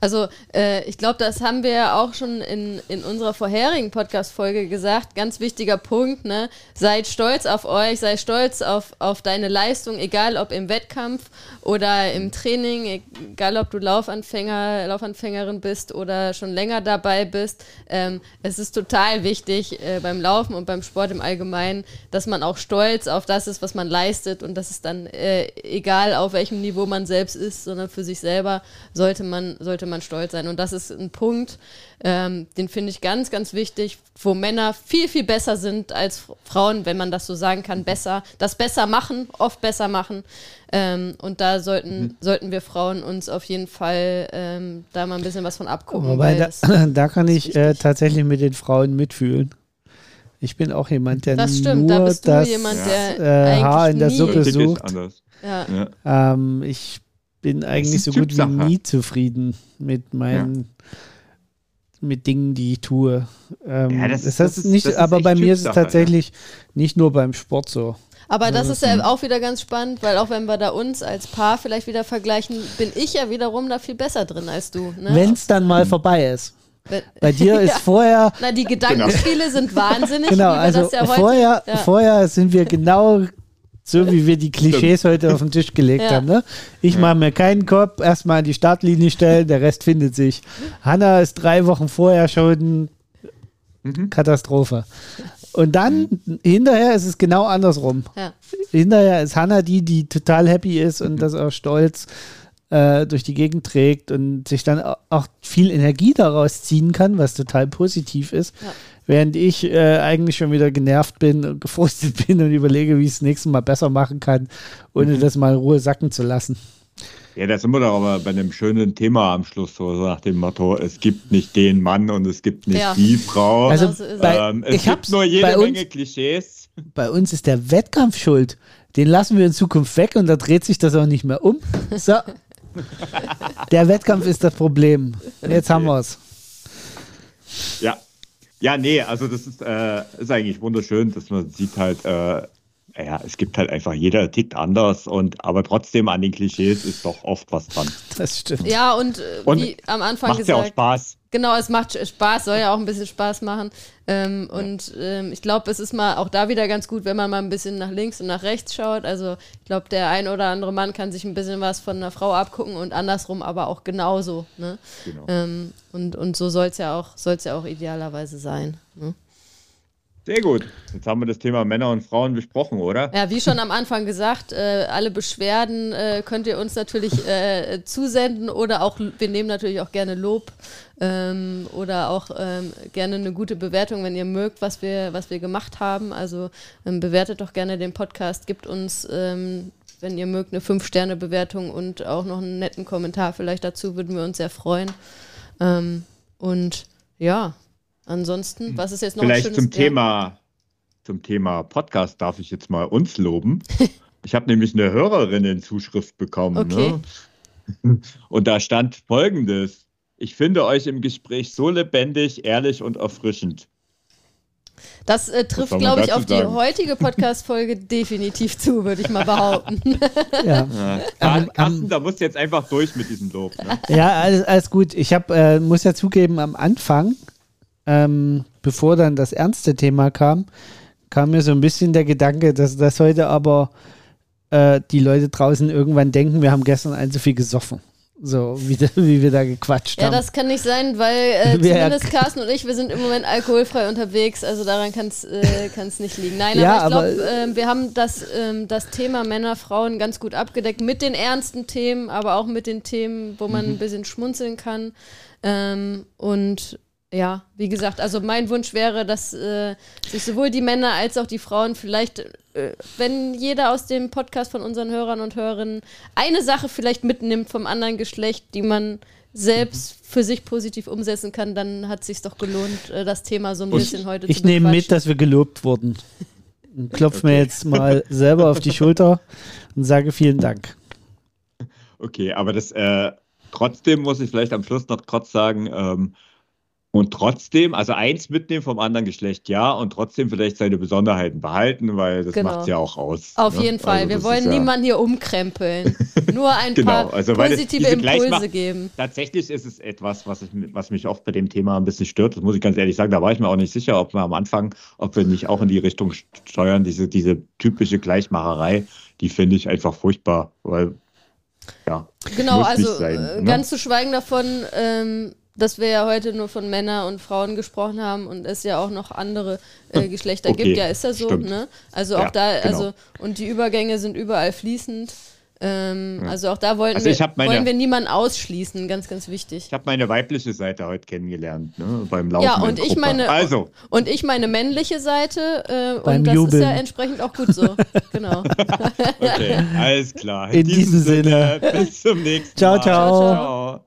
[SPEAKER 3] Also äh, ich glaube, das haben wir ja auch schon in, in unserer vorherigen Podcast-Folge gesagt. Ganz wichtiger Punkt, ne? Seid stolz auf euch, sei stolz auf, auf deine Leistung, egal ob im Wettkampf oder im Training, egal ob du Laufanfänger, Laufanfängerin bist oder schon länger dabei bist. Ähm, es ist total wichtig äh, beim Laufen und beim Sport im Allgemeinen, dass man auch stolz auf das ist, was man leistet und das ist dann äh, egal, auf welchem Niveau man selbst ist, sondern für sich selber sollte man, sollte sollte man stolz sein. Und das ist ein Punkt, ähm, den finde ich ganz, ganz wichtig, wo Männer viel, viel besser sind als Frauen, wenn man das so sagen kann, besser, das besser machen, oft besser machen. Ähm, und da sollten, mhm. sollten wir Frauen uns auf jeden Fall ähm, da mal ein bisschen was von abgucken.
[SPEAKER 2] Wobei da, da, kann ich äh, tatsächlich mit den Frauen mitfühlen. Ich bin auch jemand, der das stimmt, nur da bist du das jemand, der äh, Haar in der Suppe sucht. Ja. Ja. Ähm, ich bin eigentlich so gut wie nie zufrieden mit meinen ja. mit Dingen, die ich tue. Ähm, ja, das, das, das, ist nicht, das aber bei mir ist es tatsächlich nicht nur beim Sport so.
[SPEAKER 3] Aber das ist ja auch wieder ganz spannend, weil auch wenn wir da uns als Paar vielleicht wieder vergleichen, bin ich ja wiederum da viel besser drin als du.
[SPEAKER 2] Ne? Wenn es dann mal vorbei ist. Bei dir ist ja. vorher.
[SPEAKER 3] Na, die Gedankenspiele genau. sind wahnsinnig.
[SPEAKER 2] Genau, also ja vorher, ja. vorher sind wir genau so, wie wir die Klischees heute auf den Tisch gelegt haben. Ne? Ich mache mir keinen Kopf, erstmal an die Startlinie stellen, der Rest findet sich. Hanna ist drei Wochen vorher schon mhm. Katastrophe. Und dann mhm. hinterher ist es genau andersrum. Hinterher ist Hanna die, die total happy ist und mhm. das auch stolz äh, durch die Gegend trägt und sich dann auch viel Energie daraus ziehen kann, was total positiv ist. Ja. Während ich äh, eigentlich schon wieder genervt bin und gefrustet bin und überlege, wie ich es nächstes Mal besser machen kann, ohne mhm. das mal in Ruhe sacken zu lassen.
[SPEAKER 1] Ja, da sind wir doch aber bei einem schönen Thema am Schluss, so nach dem Motto, es gibt nicht den Mann und es gibt nicht ja. die Frau.
[SPEAKER 2] Also bei, ähm,
[SPEAKER 1] es gibt nur jede Menge Klischees.
[SPEAKER 2] Bei uns ist der Wettkampf schuld. Den lassen wir in Zukunft weg und da dreht sich das auch nicht mehr um. So, Der Wettkampf ist das Problem. Jetzt haben wir es.
[SPEAKER 1] Ja. Ja, nee, also das ist, äh, ist eigentlich wunderschön, dass man sieht halt, äh, ja, es gibt halt einfach, jeder tickt anders und aber trotzdem an den Klischees ist doch oft was dran.
[SPEAKER 2] Das stimmt.
[SPEAKER 3] Ja, und, äh, und wie am Anfang
[SPEAKER 1] macht gesagt. ja auch Spaß.
[SPEAKER 3] Genau, es macht Spaß, soll ja auch ein bisschen Spaß machen. Ähm, ja. Und ähm, ich glaube, es ist mal auch da wieder ganz gut, wenn man mal ein bisschen nach links und nach rechts schaut. Also ich glaube, der ein oder andere Mann kann sich ein bisschen was von einer Frau abgucken und andersrum aber auch genauso. Ne? Genau. Ähm, und, und so soll es ja, auch, ja auch idealerweise sein. Ne?
[SPEAKER 1] Sehr gut. Jetzt haben wir das Thema Männer und Frauen besprochen, oder?
[SPEAKER 3] Ja, wie schon am Anfang gesagt, äh, alle Beschwerden äh, könnt ihr uns natürlich äh, zusenden oder auch, wir nehmen natürlich auch gerne Lob ähm, oder auch ähm, gerne eine gute Bewertung, wenn ihr mögt, was wir, was wir gemacht haben. Also ähm, bewertet doch gerne den Podcast, gibt uns, ähm, wenn ihr mögt, eine 5-Sterne-Bewertung und auch noch einen netten Kommentar vielleicht dazu, würden wir uns sehr freuen. Ähm, und ja, Ansonsten, was ist jetzt noch
[SPEAKER 1] Vielleicht zum Thema, zum Thema Podcast darf ich jetzt mal uns loben. ich habe nämlich eine Hörerinnen-Zuschrift bekommen. Okay. Ne? Und da stand folgendes. Ich finde euch im Gespräch so lebendig, ehrlich und erfrischend.
[SPEAKER 3] Das äh, trifft, glaube ich, auf die heutige Podcast-Folge definitiv zu, würde ich mal behaupten.
[SPEAKER 1] ja. ja. Carsten, um, um, da musst du jetzt einfach durch mit diesem Lob. Ne?
[SPEAKER 2] Ja, alles, alles gut. Ich hab, äh, muss ja zugeben, am Anfang ähm, bevor dann das ernste Thema kam, kam mir so ein bisschen der Gedanke, dass das heute aber äh, die Leute draußen irgendwann denken, wir haben gestern ein zu viel gesoffen. So, wie, wie wir da gequatscht
[SPEAKER 3] ja,
[SPEAKER 2] haben.
[SPEAKER 3] Ja, das kann nicht sein, weil äh, zumindest Carsten und ich, wir sind im Moment alkoholfrei unterwegs, also daran kann es äh, nicht liegen. Nein, ja, aber ich glaube, äh, wir haben das, ähm, das Thema Männer, Frauen ganz gut abgedeckt, mit den ernsten Themen, aber auch mit den Themen, wo man mhm. ein bisschen schmunzeln kann. Ähm, und ja, wie gesagt, also mein Wunsch wäre, dass äh, sich sowohl die Männer als auch die Frauen vielleicht, äh, wenn jeder aus dem Podcast von unseren Hörern und Hörerinnen eine Sache vielleicht mitnimmt vom anderen Geschlecht, die man selbst für sich positiv umsetzen kann, dann hat es sich doch gelohnt, äh, das Thema so ein und bisschen heute
[SPEAKER 2] ich zu Ich nehme mit, dass wir gelobt wurden. Klopf okay. mir jetzt mal selber auf die Schulter und sage vielen Dank.
[SPEAKER 1] Okay, aber das äh, trotzdem muss ich vielleicht am Schluss noch kurz sagen, ähm, und trotzdem, also eins mitnehmen vom anderen Geschlecht, ja, und trotzdem vielleicht seine Besonderheiten behalten, weil das genau. macht es ja auch aus.
[SPEAKER 3] Auf ne? jeden Fall. Also Wir wollen niemanden hier umkrempeln. Nur ein genau. paar also, positive Impulse geben.
[SPEAKER 1] Tatsächlich ist es etwas, was, ich, was mich oft bei dem Thema ein bisschen stört. Das muss ich ganz ehrlich sagen. Da war ich mir auch nicht sicher, ob wir am Anfang, ob wir nicht auch in die Richtung steuern. Diese, diese typische Gleichmacherei, die finde ich einfach furchtbar, weil ja.
[SPEAKER 3] Genau, also sein, äh, ne? ganz zu schweigen davon, ähm, dass wir ja heute nur von Männern und Frauen gesprochen haben und es ja auch noch andere äh, hm, Geschlechter okay, gibt, ja, ist ja so, stimmt. ne? Also auch ja, da, genau. also, und die Übergänge sind überall fließend. Ähm, ja. Also auch da wollten also wir, meine, wollen wir niemanden ausschließen, ganz, ganz wichtig.
[SPEAKER 1] Ich habe meine weibliche Seite heute kennengelernt, ne, beim Laufen.
[SPEAKER 3] Ja, und ich meine, also. und ich meine männliche Seite äh, beim und das Jubeln. ist ja entsprechend auch gut so. genau.
[SPEAKER 1] okay, alles klar.
[SPEAKER 2] In, In diesem, diesem Sinne.
[SPEAKER 1] Sinne. Bis zum nächsten
[SPEAKER 2] Mal. ciao. ciao. ciao, ciao.